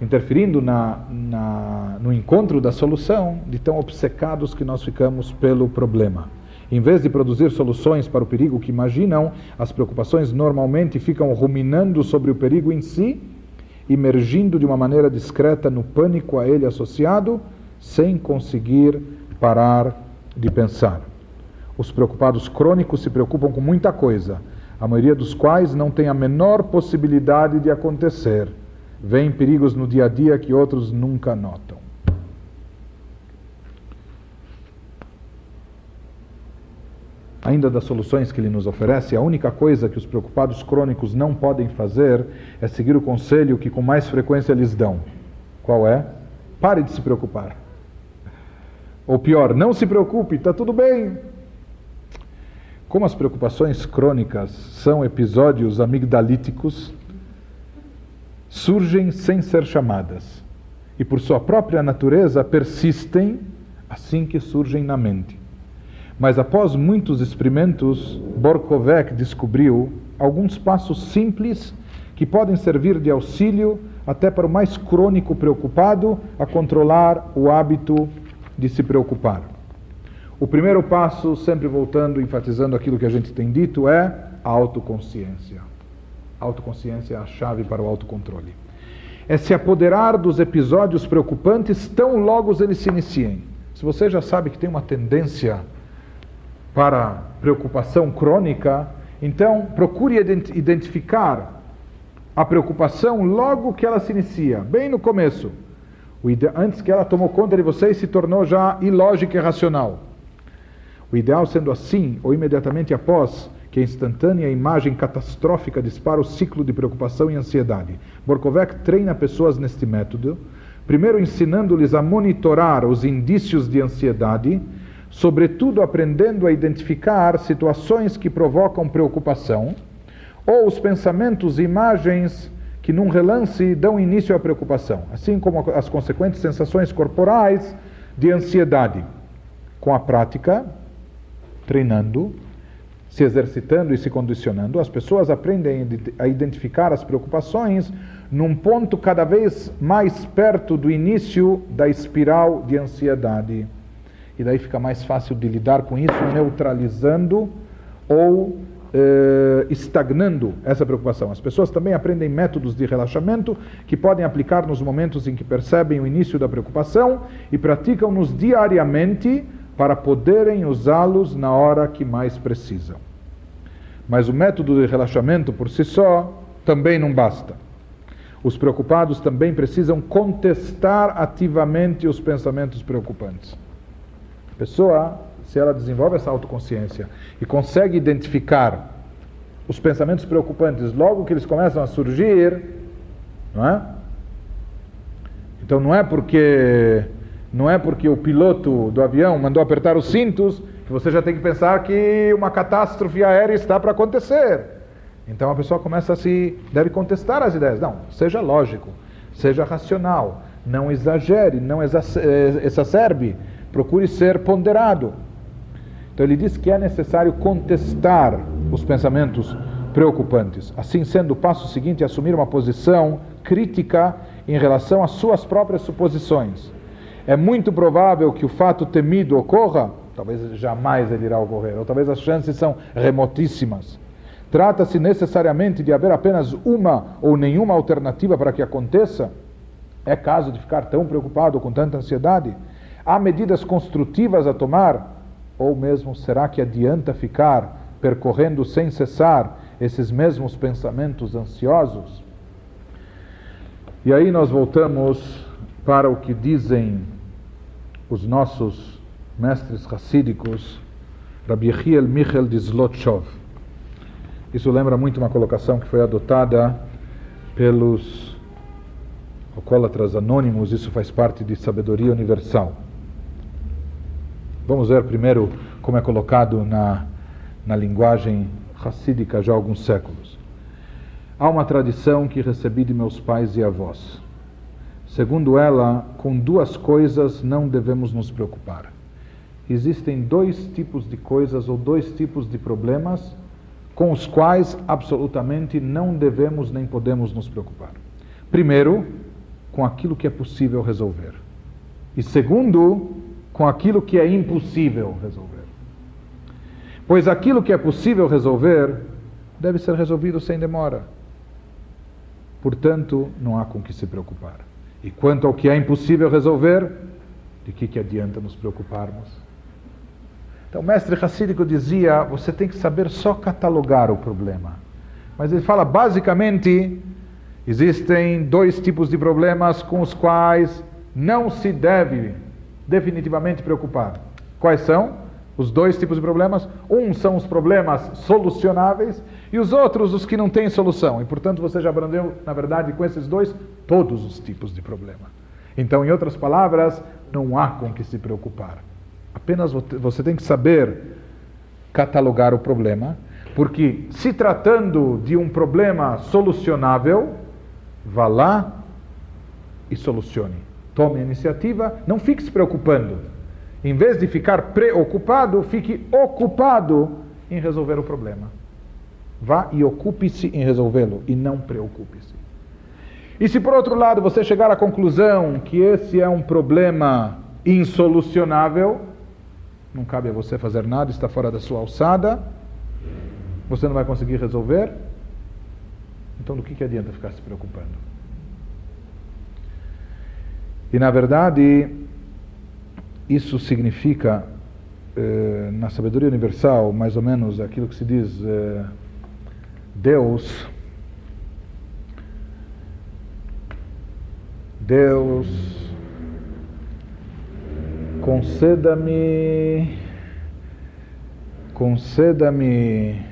interferindo na, na, no encontro da solução, de tão obcecados que nós ficamos pelo problema. Em vez de produzir soluções para o perigo que imaginam, as preocupações normalmente ficam ruminando sobre o perigo em si, emergindo de uma maneira discreta no pânico a ele associado, sem conseguir parar de pensar. Os preocupados crônicos se preocupam com muita coisa, a maioria dos quais não tem a menor possibilidade de acontecer. Vêm perigos no dia a dia que outros nunca notam. Ainda das soluções que ele nos oferece, a única coisa que os preocupados crônicos não podem fazer é seguir o conselho que com mais frequência lhes dão. Qual é? Pare de se preocupar. Ou pior, não se preocupe, está tudo bem, como as preocupações crônicas são episódios amigdalíticos, surgem sem ser chamadas e, por sua própria natureza, persistem assim que surgem na mente. Mas após muitos experimentos, Borkovec descobriu alguns passos simples que podem servir de auxílio até para o mais crônico preocupado a controlar o hábito de se preocupar. O primeiro passo, sempre voltando, enfatizando aquilo que a gente tem dito, é a autoconsciência. Autoconsciência é a chave para o autocontrole. É se apoderar dos episódios preocupantes tão logo eles se iniciem. Se você já sabe que tem uma tendência para preocupação crônica, então procure identificar a preocupação logo que ela se inicia, bem no começo. Antes que ela tomou conta de você e se tornou já ilógica e irracional. O ideal sendo assim, ou imediatamente após, que a instantânea imagem catastrófica dispara o ciclo de preocupação e ansiedade. Borkovec treina pessoas neste método, primeiro ensinando-lhes a monitorar os indícios de ansiedade, sobretudo aprendendo a identificar situações que provocam preocupação, ou os pensamentos e imagens que num relance dão início à preocupação, assim como as consequentes sensações corporais de ansiedade. Com a prática, treinando, se exercitando e se condicionando, as pessoas aprendem a identificar as preocupações num ponto cada vez mais perto do início da espiral de ansiedade. E daí fica mais fácil de lidar com isso, neutralizando ou eh, estagnando essa preocupação. As pessoas também aprendem métodos de relaxamento que podem aplicar nos momentos em que percebem o início da preocupação e praticam-nos diariamente para poderem usá-los na hora que mais precisam. Mas o método de relaxamento por si só também não basta. Os preocupados também precisam contestar ativamente os pensamentos preocupantes. A pessoa, se ela desenvolve essa autoconsciência e consegue identificar os pensamentos preocupantes logo que eles começam a surgir, não é? Então não é porque não é porque o piloto do avião mandou apertar os cintos que você já tem que pensar que uma catástrofe aérea está para acontecer. Então a pessoa começa a se deve contestar as ideias. Não, seja lógico, seja racional, não exagere, não eh, exacerbe, procure ser ponderado. Então ele diz que é necessário contestar os pensamentos preocupantes. Assim sendo, o passo seguinte é assumir uma posição crítica em relação às suas próprias suposições é muito provável que o fato temido ocorra, talvez jamais ele irá ocorrer, ou talvez as chances são remotíssimas. Trata-se necessariamente de haver apenas uma ou nenhuma alternativa para que aconteça? É caso de ficar tão preocupado com tanta ansiedade? Há medidas construtivas a tomar? Ou mesmo será que adianta ficar percorrendo sem cessar esses mesmos pensamentos ansiosos? E aí nós voltamos para o que dizem os nossos mestres racídicos, Rabbi Yehiel Michel de Zlotchov. Isso lembra muito uma colocação que foi adotada pelos alcoólatras anônimos, isso faz parte de sabedoria universal. Vamos ver primeiro como é colocado na, na linguagem racídica já há alguns séculos. Há uma tradição que recebi de meus pais e avós Segundo ela, com duas coisas não devemos nos preocupar. Existem dois tipos de coisas ou dois tipos de problemas com os quais absolutamente não devemos nem podemos nos preocupar. Primeiro, com aquilo que é possível resolver. E segundo, com aquilo que é impossível resolver. Pois aquilo que é possível resolver deve ser resolvido sem demora. Portanto, não há com que se preocupar. E quanto ao que é impossível resolver, de que, que adianta nos preocuparmos? Então, o mestre racídico dizia: você tem que saber só catalogar o problema. Mas ele fala, basicamente, existem dois tipos de problemas com os quais não se deve definitivamente preocupar. Quais são? Os dois tipos de problemas. Um são os problemas solucionáveis e os outros, os que não têm solução. E, portanto, você já abrangeu, na verdade, com esses dois, todos os tipos de problema. Então, em outras palavras, não há com que se preocupar. Apenas você tem que saber catalogar o problema, porque se tratando de um problema solucionável, vá lá e solucione. Tome a iniciativa, não fique se preocupando. Em vez de ficar preocupado, fique ocupado em resolver o problema. Vá e ocupe-se em resolvê-lo e não preocupe-se. E se por outro lado você chegar à conclusão que esse é um problema insolucionável, não cabe a você fazer nada, está fora da sua alçada, você não vai conseguir resolver, então do que, que adianta ficar se preocupando? E na verdade, isso significa, eh, na sabedoria universal, mais ou menos aquilo que se diz, eh, Deus, Deus, conceda-me, conceda-me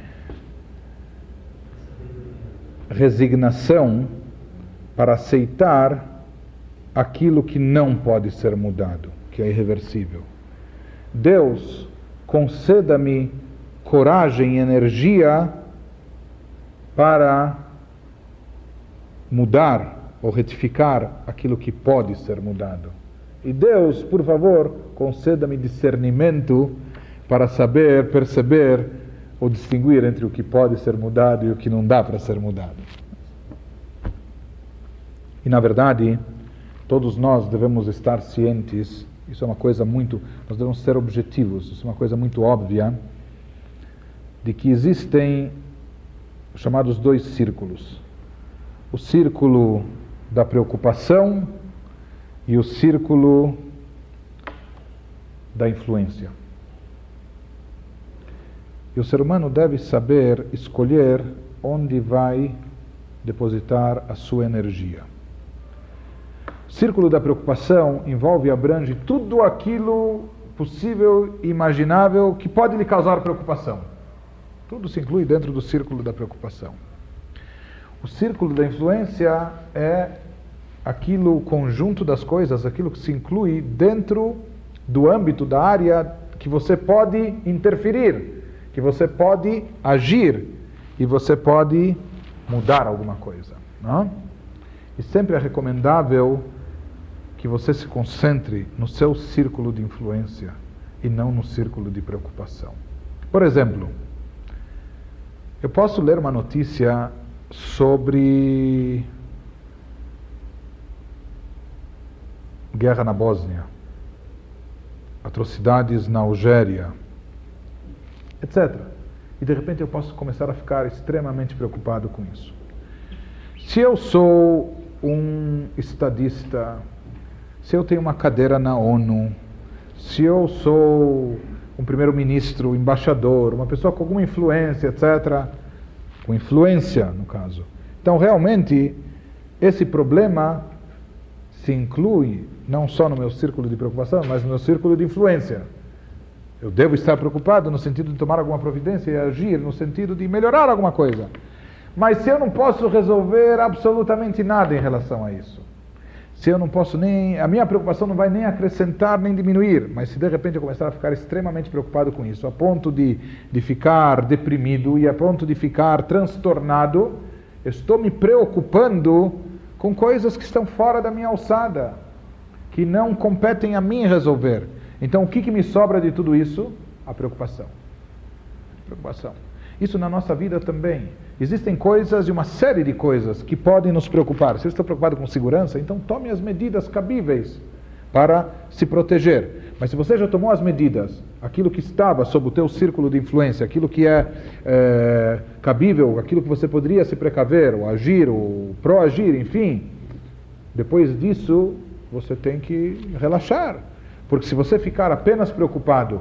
resignação para aceitar aquilo que não pode ser mudado, que é irreversível. Deus, conceda-me coragem e energia para mudar ou retificar aquilo que pode ser mudado. E Deus, por favor, conceda-me discernimento para saber, perceber ou distinguir entre o que pode ser mudado e o que não dá para ser mudado. E na verdade, todos nós devemos estar cientes, isso é uma coisa muito, nós devemos ser objetivos, isso é uma coisa muito óbvia, de que existem os chamados dois círculos. O círculo da preocupação e o círculo da influência. E o ser humano deve saber escolher onde vai depositar a sua energia. Círculo da preocupação envolve e abrange tudo aquilo possível e imaginável que pode lhe causar preocupação. Tudo se inclui dentro do círculo da preocupação. O círculo da influência é aquilo, o conjunto das coisas, aquilo que se inclui dentro do âmbito da área que você pode interferir, que você pode agir e você pode mudar alguma coisa. Não? E sempre é recomendável que você se concentre no seu círculo de influência e não no círculo de preocupação. Por exemplo, eu posso ler uma notícia sobre guerra na Bósnia, atrocidades na Algéria, etc. E de repente eu posso começar a ficar extremamente preocupado com isso. Se eu sou um estadista, se eu tenho uma cadeira na ONU, se eu sou um primeiro-ministro, embaixador, uma pessoa com alguma influência, etc., com influência, no caso. Então, realmente, esse problema se inclui não só no meu círculo de preocupação, mas no meu círculo de influência. Eu devo estar preocupado no sentido de tomar alguma providência e agir no sentido de melhorar alguma coisa. Mas se eu não posso resolver absolutamente nada em relação a isso, se eu não posso nem. A minha preocupação não vai nem acrescentar nem diminuir, mas se de repente eu começar a ficar extremamente preocupado com isso, a ponto de, de ficar deprimido e a ponto de ficar transtornado, estou me preocupando com coisas que estão fora da minha alçada, que não competem a mim resolver. Então o que, que me sobra de tudo isso? A preocupação. Preocupação. Isso na nossa vida também. Existem coisas e uma série de coisas que podem nos preocupar. Se você está preocupado com segurança, então tome as medidas cabíveis para se proteger. Mas se você já tomou as medidas, aquilo que estava sob o teu círculo de influência, aquilo que é, é cabível, aquilo que você poderia se precaver, ou agir, ou proagir, enfim, depois disso você tem que relaxar. Porque se você ficar apenas preocupado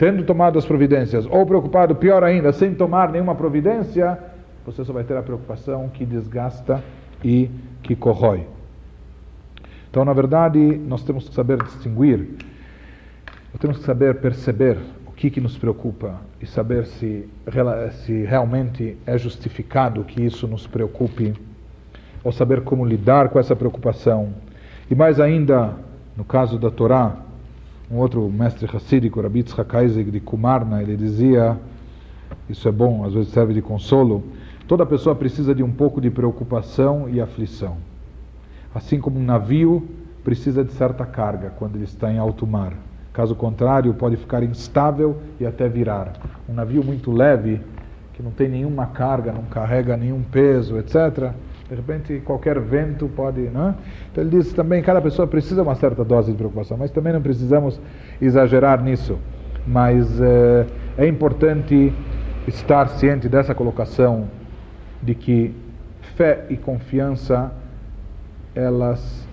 tendo tomado as providências, ou preocupado, pior ainda, sem tomar nenhuma providência, você só vai ter a preocupação que desgasta e que corrói. Então, na verdade, nós temos que saber distinguir, nós temos que saber perceber o que, que nos preocupa e saber se, se realmente é justificado que isso nos preocupe, ou saber como lidar com essa preocupação. E mais ainda, no caso da Torá, um outro mestre hassídico, Rabbi Tzchak de Kumarna, ele dizia, isso é bom, às vezes serve de consolo, toda pessoa precisa de um pouco de preocupação e aflição. Assim como um navio precisa de certa carga quando ele está em alto mar. Caso contrário, pode ficar instável e até virar. Um navio muito leve, que não tem nenhuma carga, não carrega nenhum peso, etc., de repente, qualquer vento pode. Né? Então, ele diz também: cada pessoa precisa uma certa dose de preocupação, mas também não precisamos exagerar nisso. Mas é, é importante estar ciente dessa colocação de que fé e confiança elas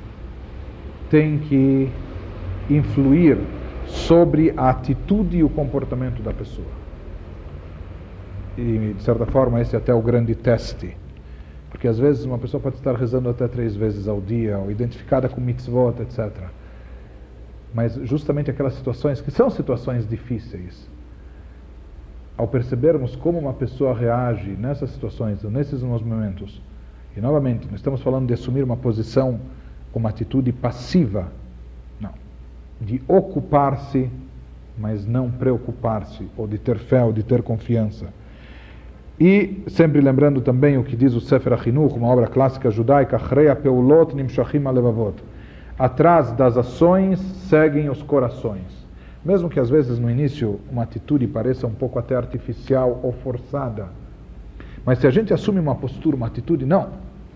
têm que influir sobre a atitude e o comportamento da pessoa. E, de certa forma, esse é até o grande teste. Porque às vezes uma pessoa pode estar rezando até três vezes ao dia, ou identificada com mitzvot, etc. Mas justamente aquelas situações que são situações difíceis, ao percebermos como uma pessoa reage nessas situações, nesses momentos, e novamente, não estamos falando de assumir uma posição, uma atitude passiva, não, de ocupar-se, mas não preocupar-se, ou de ter fé, ou de ter confiança. E sempre lembrando também o que diz o Sefer Achinuch, uma obra clássica judaica, Chreia Peulot Nimshachim Alevavot. Atrás das ações seguem os corações. Mesmo que às vezes no início uma atitude pareça um pouco até artificial ou forçada, mas se a gente assume uma postura, uma atitude, não,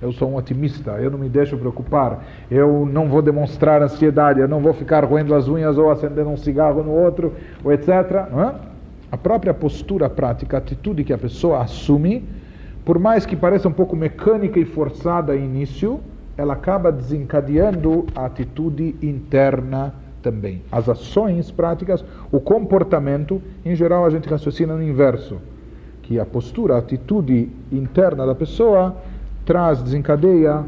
eu sou um otimista, eu não me deixo preocupar, eu não vou demonstrar ansiedade, eu não vou ficar roendo as unhas ou acendendo um cigarro no outro, ou etc. Não é? A própria postura prática, a atitude que a pessoa assume, por mais que pareça um pouco mecânica e forçada a início, ela acaba desencadeando a atitude interna também. As ações práticas, o comportamento, em geral a gente raciocina no inverso, que a postura, a atitude interna da pessoa traz, desencadeia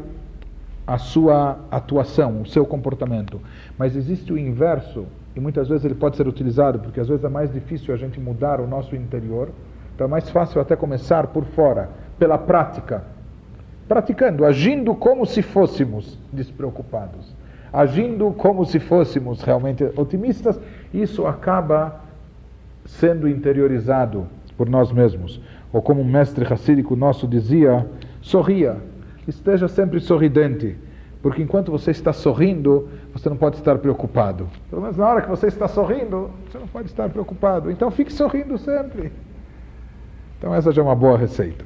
a sua atuação, o seu comportamento. Mas existe o inverso, e muitas vezes ele pode ser utilizado, porque às vezes é mais difícil a gente mudar o nosso interior, então é mais fácil até começar por fora, pela prática. Praticando, agindo como se fôssemos despreocupados, agindo como se fôssemos realmente otimistas, isso acaba sendo interiorizado por nós mesmos. Ou como um mestre racídico nosso dizia, sorria, esteja sempre sorridente. Porque enquanto você está sorrindo, você não pode estar preocupado. Pelo menos na hora que você está sorrindo, você não pode estar preocupado. Então fique sorrindo sempre. Então essa já é uma boa receita.